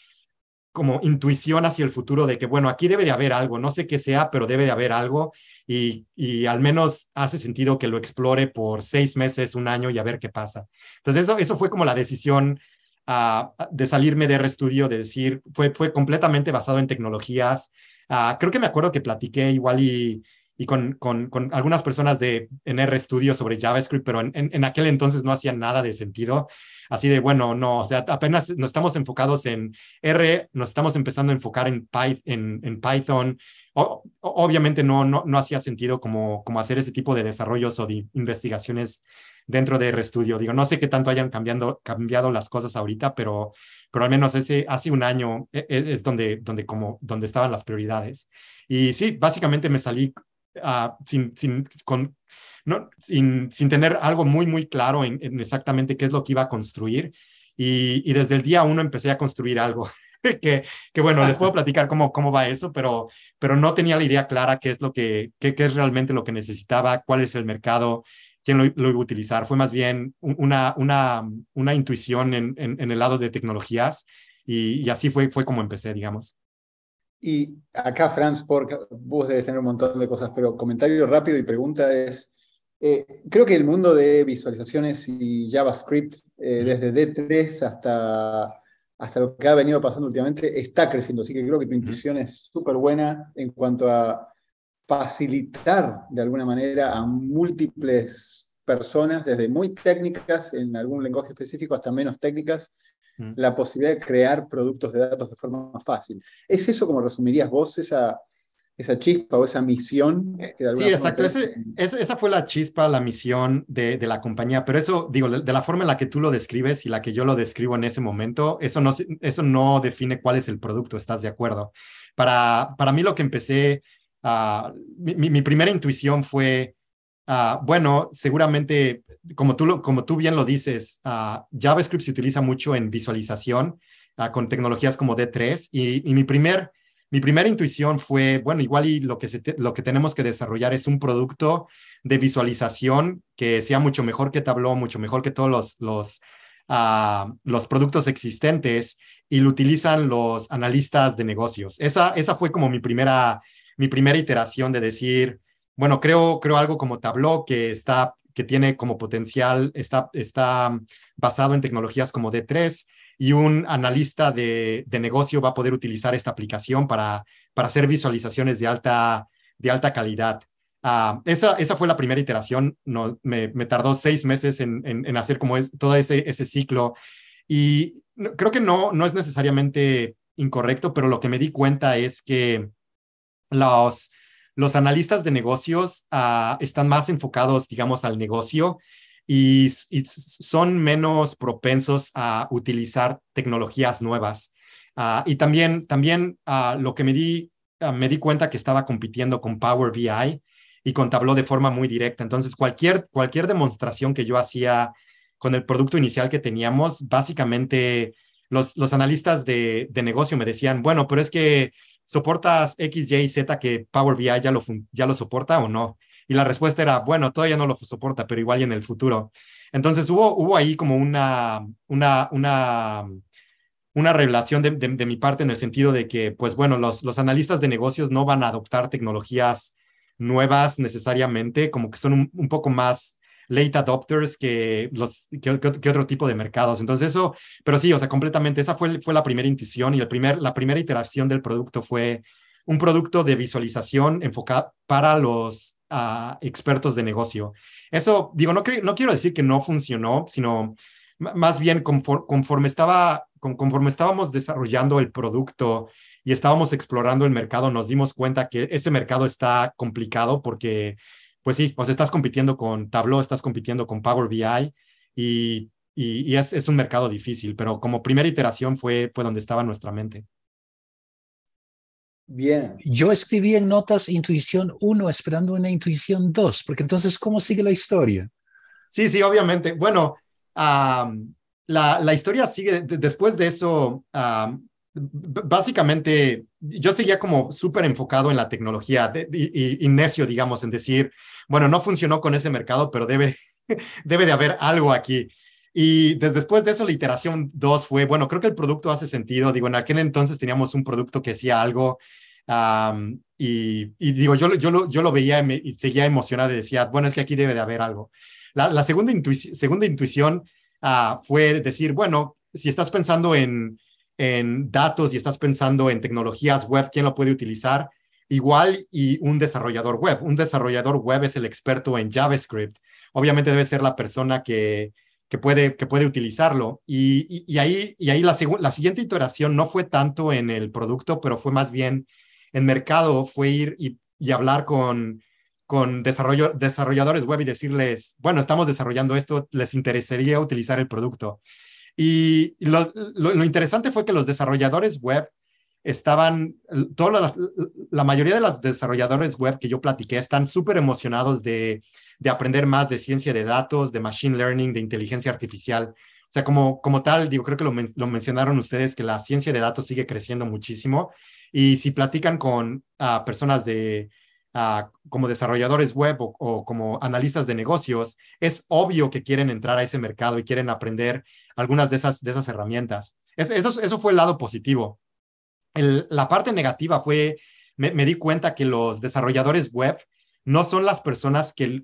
[SPEAKER 4] como intuición hacia el futuro de que, bueno, aquí debe de haber algo, no sé qué sea, pero debe de haber algo y, al menos hace sentido que lo explore por seis meses, un año y a ver qué pasa. Entonces eso, eso fue como la decisión uh, de salirme de RStudio, de decir, fue, fue completamente basado en tecnologías. Uh, creo que me acuerdo que platiqué igual y, y con, con, con, algunas personas de en RStudio sobre JavaScript, pero en, en, aquel entonces no hacía nada de sentido. Así de, bueno, no, o sea, apenas nos estamos enfocados en R, nos estamos empezando a enfocar en, en, en Python, obviamente no, no, no hacía sentido como, como hacer ese tipo de desarrollos o de investigaciones dentro de RStudio. Digo, no sé qué tanto hayan cambiando, cambiado las cosas ahorita, pero, pero al menos ese, hace un año e, e, es, donde, donde, como, donde estaban las prioridades. Y sí, básicamente me salí uh, sin, sin, con, no, sin, sin tener algo muy, muy claro en, en, exactamente qué es lo que iba a construir. Y, y desde el día uno empecé a construir algo. que, que, bueno, les puedo platicar cómo, cómo va eso, pero, pero no tenía la idea clara qué es lo que, qué, qué es realmente lo que necesitaba, cuál es el mercado, quién lo, lo iba a utilizar. Fue más bien una, una, una intuición en, en, en el lado de tecnologías y, y, así fue, fue como empecé, digamos.
[SPEAKER 2] Y acá, Franz, porque vos debes tener un montón de cosas, pero comentario rápido y pregunta es, eh, creo que el mundo de visualizaciones y JavaScript, eh, desde D3 hasta hasta lo que ha venido pasando últimamente, está creciendo. Así que creo que tu intuición es súper buena en cuanto a facilitar de alguna manera a múltiples personas, desde muy técnicas en algún lenguaje específico hasta menos técnicas, la posibilidad de crear productos de datos de forma más fácil. ¿Es eso como resumirías vos esa, esa chispa o esa misión.
[SPEAKER 4] Eh, sí, exacto. Ese, esa fue la chispa, la misión de, de, la compañía, pero eso, digo, de la forma en la que tú lo describes y la que yo lo describo en ese momento, eso no, eso no define cuál es el producto, ¿estás de acuerdo? Para, para mí lo que empecé, uh, mi, mi, primera intuición fue, uh, bueno, seguramente, como tú, como tú bien lo dices, uh, JavaScript se utiliza mucho en visualización con tecnologías como D3 y, y mi primer mi primera intuición fue, bueno, igual y lo que, lo que tenemos que desarrollar es un producto de visualización que sea mucho mejor que Tableau, mucho mejor que todos los, los, uh, los productos existentes y lo utilizan los analistas de negocios. Esa, esa fue como mi primera, mi primera iteración de decir, bueno, creo, creo algo como Tableau que está que tiene como potencial, está, está basado en tecnologías como D3 y un analista de, de, negocio va a poder utilizar esta aplicación para, para hacer visualizaciones de alta, de alta calidad. Uh, esa, esa fue la primera iteración, me, me tardó seis meses en, en, hacer como es, todo ese, ese ciclo y creo que no, no es necesariamente incorrecto, pero lo que me di cuenta es que los, los analistas de negocios uh, están más enfocados, digamos, al negocio y, son menos propensos a utilizar tecnologías nuevas. Uh, y también, también uh, lo que me di, uh, me di cuenta que estaba compitiendo con Power BI y con Tableau de forma muy directa. Entonces, cualquier, cualquier demostración que yo hacía con el producto inicial que teníamos, básicamente los, los analistas de, de negocio me decían, bueno, pero es que soportas X, Y, Z que Power BI ya lo, ya lo soporta o no. Y la respuesta era, bueno, todavía no lo soporta, pero igual y en el futuro. Entonces hubo, hubo ahí como una, una, una, una revelación de, de, de, mi parte en el sentido de que, pues bueno, los, los analistas de negocios no van a adoptar tecnologías nuevas necesariamente, como que son un, un poco más late adopters que, los, que, que, que, otro tipo de mercados. Entonces eso, pero sí, o sea, completamente, esa fue, fue la primera intuición y el primer, la primera iteración del producto fue un producto de visualización enfocado para los a expertos de negocio. Eso, digo, no, quiero decir que no funcionó, sino más bien conforme, estaba, conforme estábamos desarrollando el producto y estábamos explorando el mercado, nos dimos cuenta que ese mercado está complicado porque, pues sí, pues estás compitiendo con Tableau, estás compitiendo con Power BI y, y, es, es, un mercado difícil, pero como primera iteración fue, fue donde estaba nuestra mente.
[SPEAKER 3] Bien. Yo escribí en notas intuición 1 esperando una intuición 2, porque entonces, ¿cómo sigue la historia?
[SPEAKER 4] Sí, sí, obviamente. Bueno, la, la, historia sigue, después de eso, básicamente yo seguía como súper enfocado en la tecnología y, necio, digamos, en decir, bueno, no funcionó con ese mercado, pero debe, debe de haber algo aquí. Y después de eso, la iteración 2 fue, bueno, creo que el producto hace sentido. Digo, en aquel entonces teníamos un producto que hacía algo y, digo, yo, yo, lo, yo lo veía y, seguía emocionado y decía, bueno, es que aquí debe de haber algo. La, segunda, segunda intuición ah, fue decir, bueno, si estás pensando en, en datos y estás pensando en tecnologías web, ¿quién lo puede utilizar? Igual y un desarrollador web. Un desarrollador web es el experto en JavaScript. Obviamente debe ser la persona que, que puede, que puede utilizarlo. Y, y, ahí, y ahí la, la siguiente iteración no fue tanto en el producto, pero fue más bien en mercado, fue ir y, y hablar con, con desarrollo, desarrolladores web y decirles, bueno, estamos desarrollando esto, les interesaría utilizar el producto. Y lo, lo, interesante fue que los desarrolladores web estaban, toda la, mayoría de los desarrolladores web que yo platiqué están súper emocionados de, de, aprender más de ciencia de datos, de machine learning, de inteligencia artificial. O sea, como, como tal, digo, creo que lo, mencionaron ustedes, que la ciencia de datos sigue creciendo muchísimo. Y si platican con uh, personas de, como desarrolladores web o, como analistas de negocios, es obvio que quieren entrar a ese mercado y quieren aprender algunas de esas, de esas herramientas. eso, eso fue el lado positivo. La parte negativa fue, me, di cuenta que los desarrolladores web no son las personas que,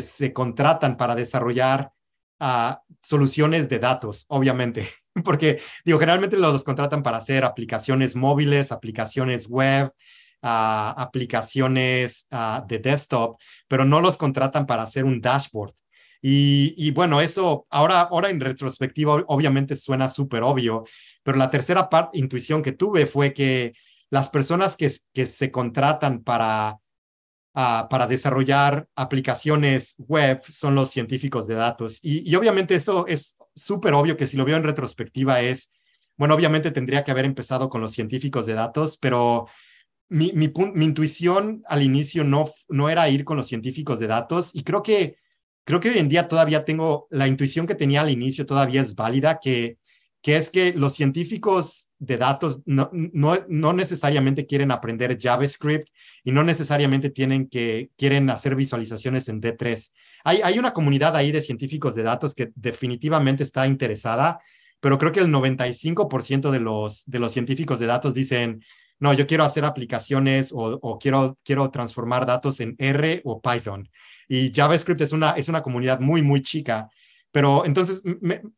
[SPEAKER 4] se contratan para desarrollar uh, soluciones de datos, obviamente, porque digo, generalmente los contratan para hacer aplicaciones móviles, aplicaciones web, aplicaciones de desktop, pero no los contratan para hacer un dashboard. Y, bueno, eso ahora, ahora en retrospectiva obviamente suena súper obvio, pero la tercera parte, intuición que tuve fue que las personas que, que se contratan para, para desarrollar aplicaciones web son los científicos de datos. Y, y obviamente eso es súper obvio que si lo veo en retrospectiva es, bueno, obviamente tendría que haber empezado con los científicos de datos, pero mi, mi, mi, intuición al inicio no, no era ir con los científicos de datos y creo que, creo que hoy en día todavía tengo la intuición que tenía al inicio todavía es válida, que, que es que los científicos de datos no, no, no necesariamente quieren aprender JavaScript y no necesariamente tienen que, quieren hacer visualizaciones en D3. Hay, hay una comunidad ahí de científicos de datos que definitivamente está interesada, pero creo que el 95% de los, de los científicos de datos dicen, no, yo quiero hacer aplicaciones o, quiero, quiero transformar datos en R o Python. Y JavaScript es una, es una comunidad muy, muy chica. Pero entonces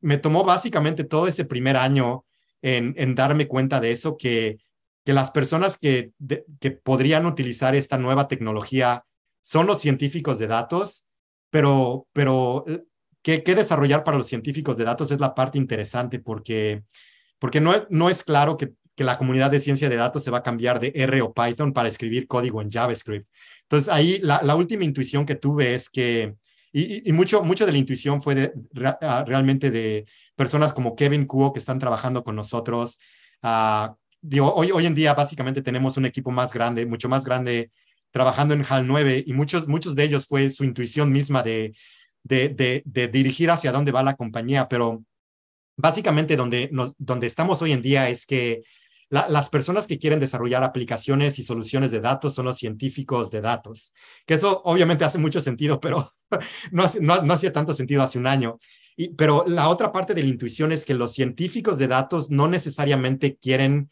[SPEAKER 4] me, tomó básicamente todo ese primer año en, darme cuenta de eso, que, que las personas que, que podrían utilizar esta nueva tecnología son los científicos de datos, pero, pero ¿qué, qué desarrollar para los científicos de datos es la parte interesante porque, porque no, no es claro que que la comunidad de ciencia de datos se va a cambiar de R o Python para escribir código en JavaScript. Entonces, ahí la, última intuición que tuve es que, y, mucho, mucho de la intuición fue ah, realmente de personas como Kevin Kuo que están trabajando con nosotros. Digo, hoy, hoy en día básicamente tenemos un equipo más grande, mucho más grande, trabajando en HAL 9 y muchos, muchos de ellos fue su intuición misma de, de dirigir hacia dónde va la compañía, pero básicamente donde, nos, donde estamos hoy en día es que las personas que quieren desarrollar aplicaciones y soluciones de datos son los científicos de datos, que eso obviamente hace mucho sentido, pero no, no, hacía tanto sentido hace un año. Pero la otra parte de la intuición es que los científicos de datos no necesariamente quieren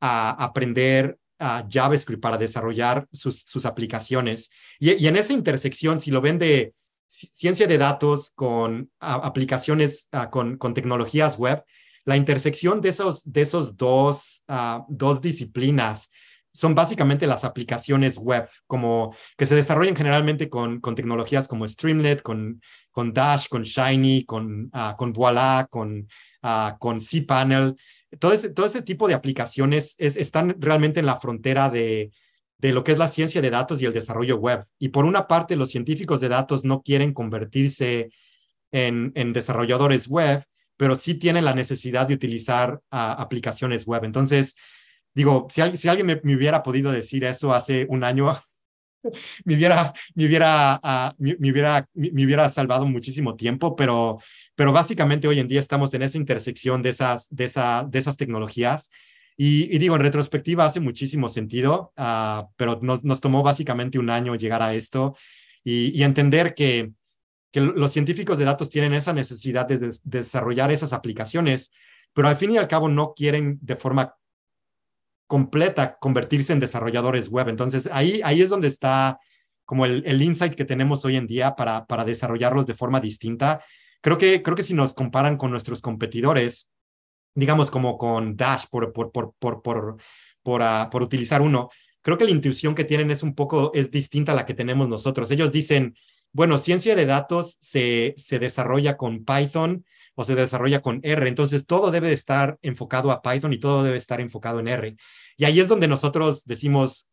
[SPEAKER 4] ah, aprender ah, JavaScript para desarrollar sus, sus aplicaciones. Y, en esa intersección, si lo ven de ciencia de datos con ah, aplicaciones, con, con tecnologías web, la intersección de esos, de esos dos, ah, dos disciplinas son básicamente las aplicaciones web, como que se desarrollan generalmente con, con tecnologías como Streamlit, con, con Dash, con Shiny, con, uh, con Voila, con con cPanel. Todo ese, todo ese tipo de aplicaciones están realmente en la frontera de, de lo que es la ciencia de datos y el desarrollo web. Y por una parte, los científicos de datos no quieren convertirse en, en desarrolladores web, pero sí tienen la necesidad de utilizar aplicaciones web. Entonces, digo, si, si alguien me, hubiera podido decir eso hace un año, me hubiera, me hubiera, uh, me, hubiera, me, hubiera salvado muchísimo tiempo, pero, pero básicamente hoy en día estamos en esa intersección de esas, de esa, de esas tecnologías. Y, digo, en retrospectiva hace muchísimo sentido, uh, pero nos, nos, tomó básicamente un año llegar a esto y, y entender que, que, los científicos de datos tienen esa necesidad de, de, de desarrollar esas aplicaciones, pero al fin y al cabo no quieren de forma completa convertirse en desarrolladores web. Entonces, ahí, ahí es donde está como el, insight que tenemos hoy en día para, para desarrollarlos de forma distinta. Creo que, creo que si nos comparan con nuestros competidores, digamos como con Dash, por, por, por, por, por, por, por utilizar uno, creo que la intuición que tienen es un poco, es distinta a la que tenemos nosotros. Ellos dicen, bueno, ciencia de datos se, se desarrolla con Python o se desarrolla con R. Entonces, todo debe estar enfocado a Python y todo debe estar enfocado en R. Y ahí es donde nosotros decimos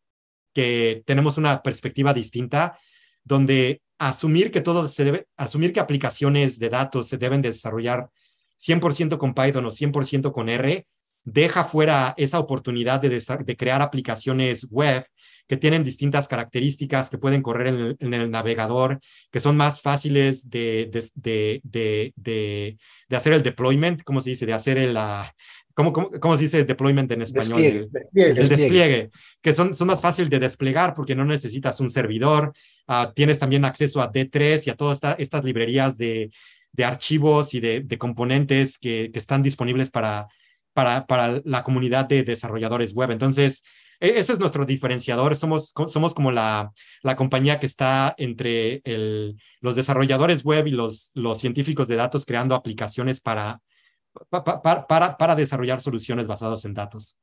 [SPEAKER 4] que tenemos una perspectiva distinta, donde asumir que todo se debe, asumir que aplicaciones de datos se deben desarrollar 100% con Python o 100% con R, deja fuera esa oportunidad de, de, crear aplicaciones web que tienen distintas características, que pueden correr en el, en el navegador, que son más fáciles de, de, de, de, hacer el deployment, ¿cómo se dice? De hacer el... Uh, ¿Cómo, cómo, cómo, se dice deployment en español?
[SPEAKER 3] Despliegue.
[SPEAKER 4] El, despliegue. el despliegue, que son, son más fáciles de desplegar porque no necesitas un servidor, uh, tienes también acceso a D3 y a todas esta, estas librerías de, de archivos y de, de componentes que, que, están disponibles para, para, para la comunidad de desarrolladores web. Entonces, ese es nuestro diferenciador. Somos, somos como la, la compañía que está entre el, los desarrolladores web y los, los científicos de datos creando aplicaciones para, para, para, para desarrollar soluciones basadas en datos.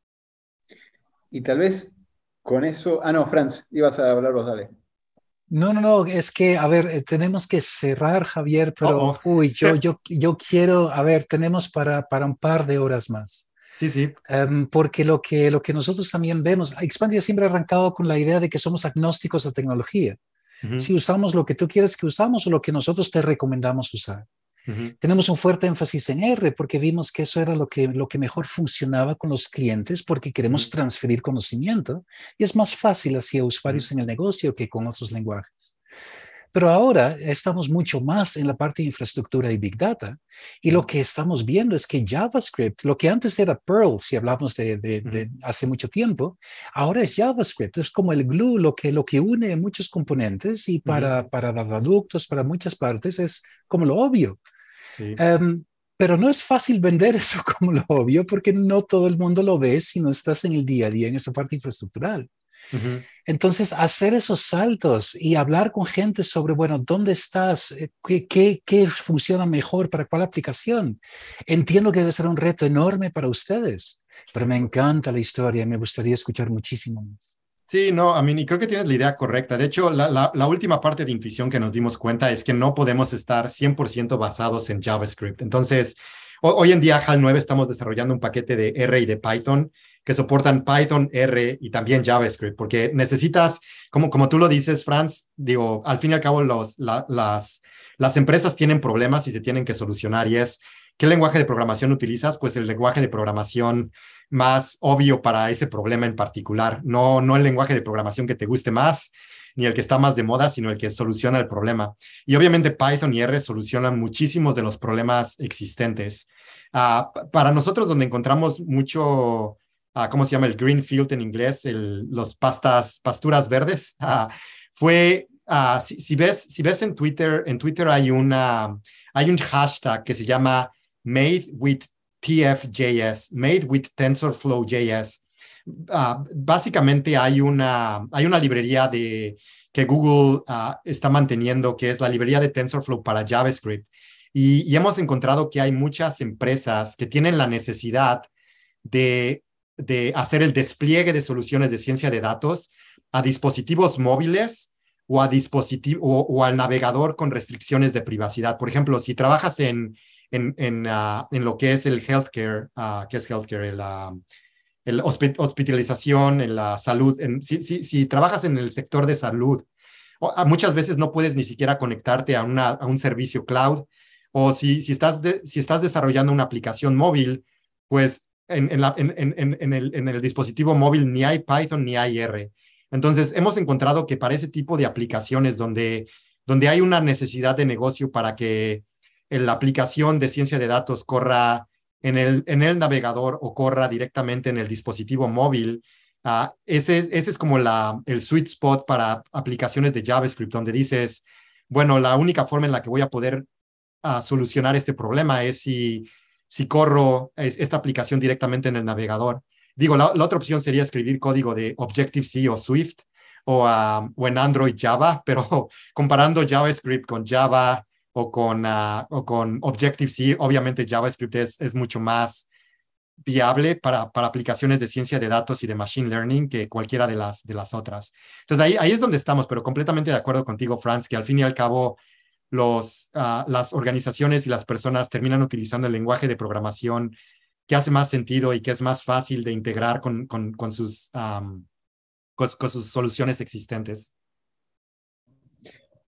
[SPEAKER 2] Y tal vez con eso. Ah, no, Franz, ibas a hablar vos, dale.
[SPEAKER 3] No, no, no, es que, a ver, tenemos que cerrar, Javier, pero, oh, oh. uy, yo, yo, yo quiero, a ver, tenemos para, para un par de horas más.
[SPEAKER 4] Sí, sí.
[SPEAKER 3] Um, porque lo que, lo que nosotros también vemos, Expandia siempre ha arrancado con la idea de que somos agnósticos a tecnología. Uh -huh. Si usamos lo que tú quieres que usamos o lo que nosotros te recomendamos usar. Uh -huh. Tenemos un fuerte énfasis en R porque vimos que eso era lo que, lo que mejor funcionaba con los clientes porque queremos uh -huh. transferir conocimiento y es más fácil hacia usuarios en el negocio que con otros lenguajes. Pero ahora estamos mucho más en la parte de infraestructura y Big Data. Y lo que estamos viendo es que JavaScript, lo que antes era Perl, si hablamos de, de, de hace mucho tiempo, ahora es JavaScript. Es como el glue, lo que, lo que une muchos componentes y para, para dataductos, para muchas partes, es como lo obvio. Sí. Um, pero no es fácil vender eso como lo obvio porque no todo el mundo lo ve si no estás en el día a día en esa parte infraestructural. Uh -huh. Entonces, hacer esos saltos y hablar con gente sobre, bueno, ¿dónde estás? ¿Qué, qué, qué funciona mejor para cuál aplicación? Entiendo que debe ser un reto enorme para ustedes, pero me encanta la historia y me gustaría escuchar muchísimo más.
[SPEAKER 4] Sí, no, a mí creo que tienes la idea correcta. De hecho, la, la, la, última parte de intuición que nos dimos cuenta es que no podemos estar 100% basados en JavaScript. Entonces, hoy en día, HAL 9 estamos desarrollando un paquete de R y de Python que soportan Python, R y también JavaScript, porque necesitas, como, como tú lo dices, Franz, digo, al fin y al cabo los, la, las, las empresas tienen problemas y se tienen que solucionar y es, ¿qué lenguaje de programación utilizas? Pues el lenguaje de programación más obvio para ese problema en particular, no, no el lenguaje de programación que te guste más, ni el que está más de moda, sino el que soluciona el problema. Y obviamente Python y R solucionan muchísimos de los problemas existentes. Uh, para nosotros, donde encontramos mucho uh, ¿cómo se llama? El green field en inglés, el, los pastas, pasturas verdes. Uh, fue, si, si, ves, si ves en Twitter, en Twitter hay, una, hay un hashtag que se llama Made with TFJS, Made with TensorFlow.js. básicamente hay una, hay una librería de, que Google está manteniendo, que es la librería de TensorFlow para JavaScript. Y, hemos encontrado que hay muchas empresas que tienen la necesidad de de hacer el despliegue de soluciones de ciencia de datos a dispositivos móviles o, a dispositivo, o al navegador con restricciones de privacidad. Por ejemplo, si trabajas en, en, en, ah, en lo que es el healthcare, uh, ¿qué es healthcare? El, el hospitalización, en la salud. En, si, si, si, trabajas en el sector de salud, muchas veces no puedes ni siquiera conectarte a, una, a un servicio cloud. O si, si, estás si estás desarrollando una aplicación móvil, pues en, en, la, en, en, el, en el dispositivo móvil ni hay Python ni hay R. Entonces, hemos encontrado que para ese tipo de aplicaciones donde, donde hay una necesidad de negocio para que la aplicación de ciencia de datos corra en el, en el navegador o corra directamente en el dispositivo móvil, uh, ese, ese es como la, el sweet spot para aplicaciones de JavaScript, donde dices, bueno, la única forma en la que voy a poder uh, solucionar este problema es si, si corro esta aplicación directamente en el navegador. Digo, la, otra opción sería escribir código de Objective-C o Swift o, um, o, en Android Java, pero comparando JavaScript con Java o con, uh, o con Objective-C, obviamente JavaScript es, mucho más viable para, para, aplicaciones de ciencia de datos y de machine learning que cualquiera de las, de las otras. Entonces ahí, ahí es donde estamos, pero completamente de acuerdo contigo, Franz, que al fin y al cabo los, uh, las organizaciones y las personas terminan utilizando el lenguaje de programación que hace más sentido y que es más fácil de integrar con, con, con sus, con, sus soluciones existentes.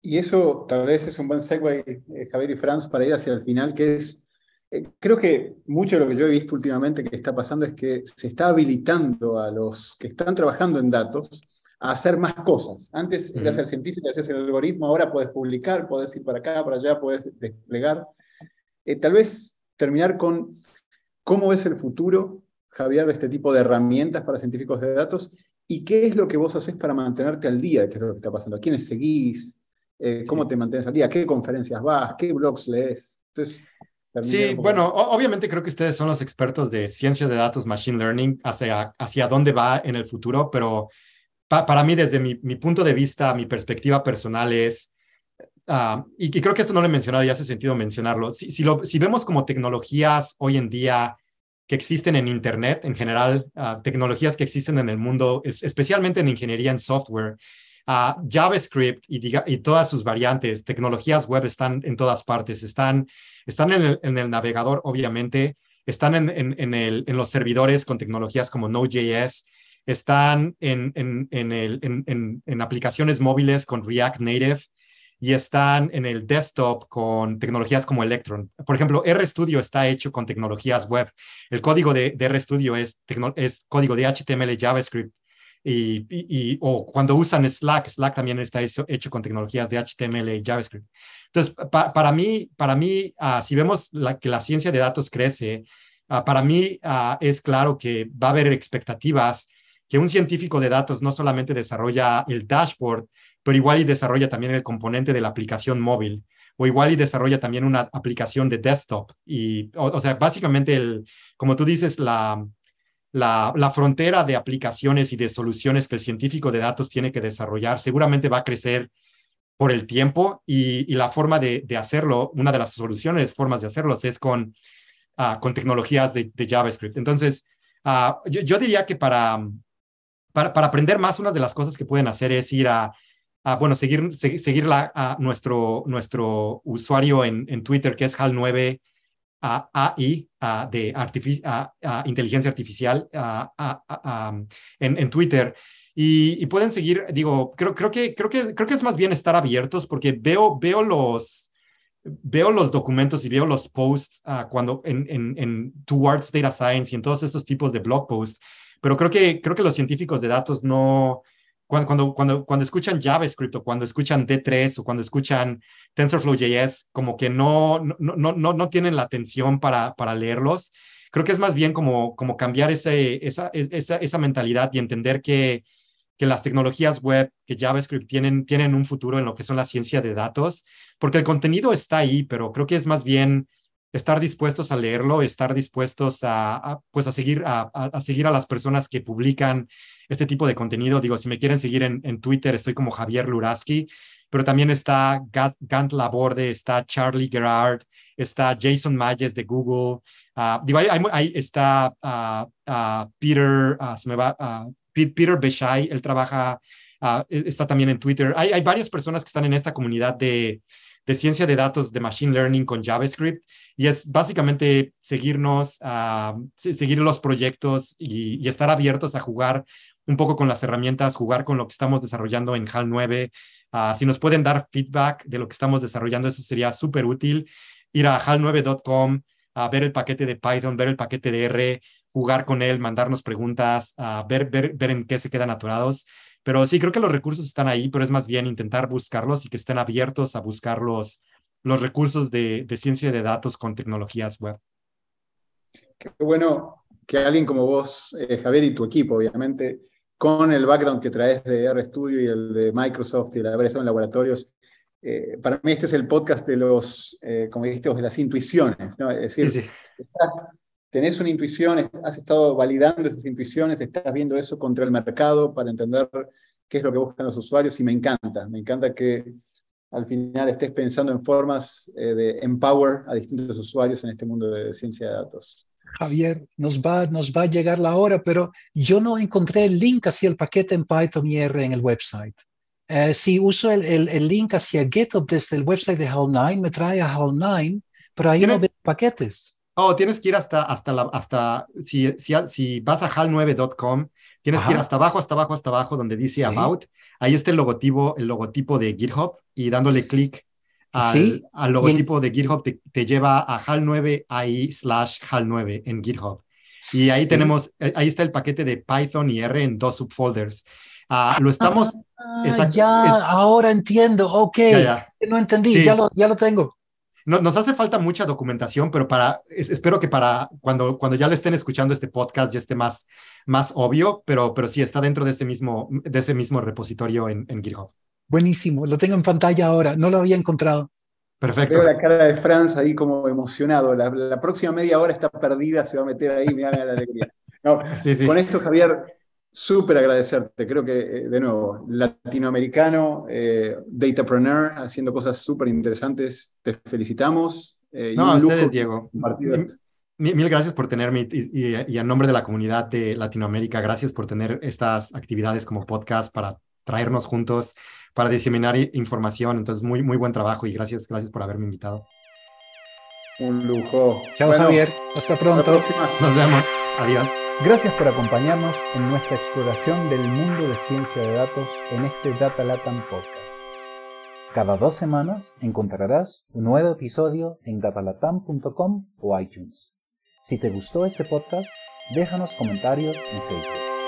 [SPEAKER 2] Y eso tal vez es un buen segue, eh, Javier y Franz, para ir hacia el final, que es, eh, creo que mucho de lo que yo he visto últimamente que está pasando es que se está habilitando a los que están trabajando en datos a hacer más cosas. Antes eras el científico, hacías el algoritmo, ahora puedes publicar, puedes ir para acá, para allá, puedes desplegar. Eh, tal vez terminar con ¿Cómo ves el futuro, Javier, de este tipo de herramientas para científicos de datos? ¿Y qué es lo que vos haces para mantenerte al día de qué es lo que está pasando? ¿A quiénes seguís? Eh, ¿Cómo te mantienes al día? ¿Qué conferencias vas? ¿Qué blogs lees? Entonces,
[SPEAKER 4] sí, bueno, obviamente creo que ustedes son los expertos de ciencia de datos, machine learning, hacia, hacia dónde va en el futuro, pero para mí, desde mi, mi, punto de vista, mi perspectiva personal es, uh, y, y, creo que esto no lo he mencionado y hace sentido mencionarlo, si, si, lo, si vemos como tecnologías hoy en día que existen en Internet, en general, uh, tecnologías que existen en el mundo, es, especialmente en ingeniería en software. Uh, JavaScript y, y, todas sus variantes, tecnologías web están en todas partes, están, están en, el, navegador, obviamente, están en, los servidores con tecnologías como Node.js, están en, aplicaciones móviles con React Native, y están en el desktop con tecnologías como Electron. Por ejemplo, RStudio está hecho con tecnologías web. El código de, de RStudio es, es código de HTML, JavaScript. Y, o cuando usan Slack, Slack también está hecho, hecho con tecnologías de HTML y JavaScript. Entonces, para mí, para mí uh, si vemos que la ciencia de datos crece, uh, para mí uh, es claro que va a haber expectativas que un científico de datos no solamente desarrolla el dashboard, pero igual y desarrolla también el componente de la aplicación móvil o igual y desarrolla también una aplicación de desktop. Y, o, sea, básicamente, el, como tú dices, la, la, la, frontera de aplicaciones y de soluciones que el científico de datos tiene que desarrollar seguramente va a crecer por el tiempo y, la forma de, hacerlo, una de las soluciones, formas de hacerlos es con, uh, con tecnologías de, JavaScript. Entonces, uh, yo, yo, diría que para, para, para aprender más, una de las cosas que pueden hacer es ir a bueno, seguir, seguir la, a nuestro, nuestro usuario en, en Twitter, que es HAL9 AI, de inteligencia artificial en, en, Twitter. Y, pueden seguir, digo, creo, creo, que, creo, que, creo que es más bien estar abiertos porque veo, veo los, veo los documentos y veo los posts uh, cuando en, en, en, Towards Data Science y en todos estos tipos de blog posts, pero creo que, creo que los científicos de datos no, cuando, cuando, cuando, escuchan JavaScript o cuando escuchan D3 o cuando escuchan TensorFlow.js, como que no, no, no, no, no tienen la atención para, para leerlos. Creo que es más bien como, como cambiar ese, esa, esa, esa mentalidad y entender que, que las tecnologías web, que JavaScript tienen, tienen un futuro en lo que son la ciencia de datos, porque el contenido está ahí, pero creo que es más bien estar dispuestos a leerlo, estar dispuestos a, a pues a seguir a, a, seguir a las personas que publican este tipo de contenido. Digo, si me quieren seguir en, en Twitter, estoy como Javier Luraski, pero también está Gant Laborde, está Charlie Gerard, está Jason Mayes de Google, uh, digo, ahí, ahí, está uh, Peter, se me va, Peter Beshai, él trabaja, e, está también en Twitter. Hay, hay varias personas que están en esta comunidad de de ciencia de datos de Machine Learning con JavaScript y es básicamente seguirnos, a seguir los proyectos y, estar abiertos a jugar un poco con las herramientas, jugar con lo que estamos desarrollando en HAL 9. Ah, si nos pueden dar feedback de lo que estamos desarrollando, eso sería súper útil. Ir a hal9.com, a ver el paquete de Python, ver el paquete de R, jugar con él, mandarnos preguntas, a ver, ver, ver en qué se quedan atorados. Pero sí, creo que los recursos están ahí, pero es más bien intentar buscarlos y que estén abiertos a buscar los, los recursos de, de ciencia de datos con tecnologías web.
[SPEAKER 2] Qué bueno que alguien como vos, eh, Javier, y tu equipo, obviamente, con el background que traes de RStudio y el de Microsoft y el haber estado en laboratorios, eh, para mí este es el podcast de los, eh, como dijiste, de las intuiciones. ¿no? Es decir, tenés una intuición, has estado validando esas intuiciones, estás viendo eso contra el mercado para entender qué es lo que buscan los usuarios y me encanta, me encanta que al final estés pensando en formas eh, de empower a distintos usuarios en este mundo de ciencia de datos.
[SPEAKER 3] Javier, nos va, nos va a llegar la hora, pero yo no encontré el link hacia el paquete en Python y R en el website. Eh, si uso el, el, link hacia GitHub desde el website de HAL9, me trae a HAL9, pero ahí no veo paquetes.
[SPEAKER 4] Oh, tienes que ir hasta, hasta, la, hasta si, si, si vas a hal9.com, tienes que ir hasta abajo, hasta abajo, hasta abajo, donde dice About. Ahí está el logotipo, el logotipo de GitHub y dándole clic al, al, logotipo de GitHub te, te, lleva a HAL9 ahí slash HAL9 en GitHub. Y ahí tenemos, eh, ahí está el paquete de Python y R en dos subfolders. Ah, lo estamos...
[SPEAKER 3] Ah, ya, ahora entiendo, ok. No entendí, ya, lo, ya lo tengo
[SPEAKER 4] nos hace falta mucha documentación, pero para, espero que para cuando, cuando ya le estén escuchando este podcast ya esté más, más obvio, pero, pero sí está dentro de ese mismo, de ese mismo repositorio en, en GitHub.
[SPEAKER 3] Buenísimo, lo tengo en pantalla ahora, no lo había encontrado.
[SPEAKER 2] Perfecto. Veo la cara de Franz ahí como emocionado. La, próxima media hora está perdida, se va a meter ahí, me da la alegría. Con esto, Javier, súper agradecerte. Creo que, eh, de nuevo, latinoamericano, eh, datapreneur, haciendo cosas súper interesantes. Te felicitamos.
[SPEAKER 4] Eh, no, a ustedes, Diego. Mil, gracias por tenerme y, y, en nombre de la comunidad de Latinoamérica, gracias por tener estas actividades como podcast para traernos juntos, para diseminar información. Entonces, muy, muy buen trabajo y gracias, gracias por haberme invitado.
[SPEAKER 2] Un lujo.
[SPEAKER 3] Chao, Javier. Hasta pronto.
[SPEAKER 4] Nos vemos. Adiós.
[SPEAKER 1] Gracias por acompañarnos en nuestra exploración del mundo de ciencia de datos en este Data Latam Podcast. Cada dos semanas encontrarás un nuevo episodio en datalatam.com o iTunes. Si te gustó este podcast, déjanos comentarios en Facebook.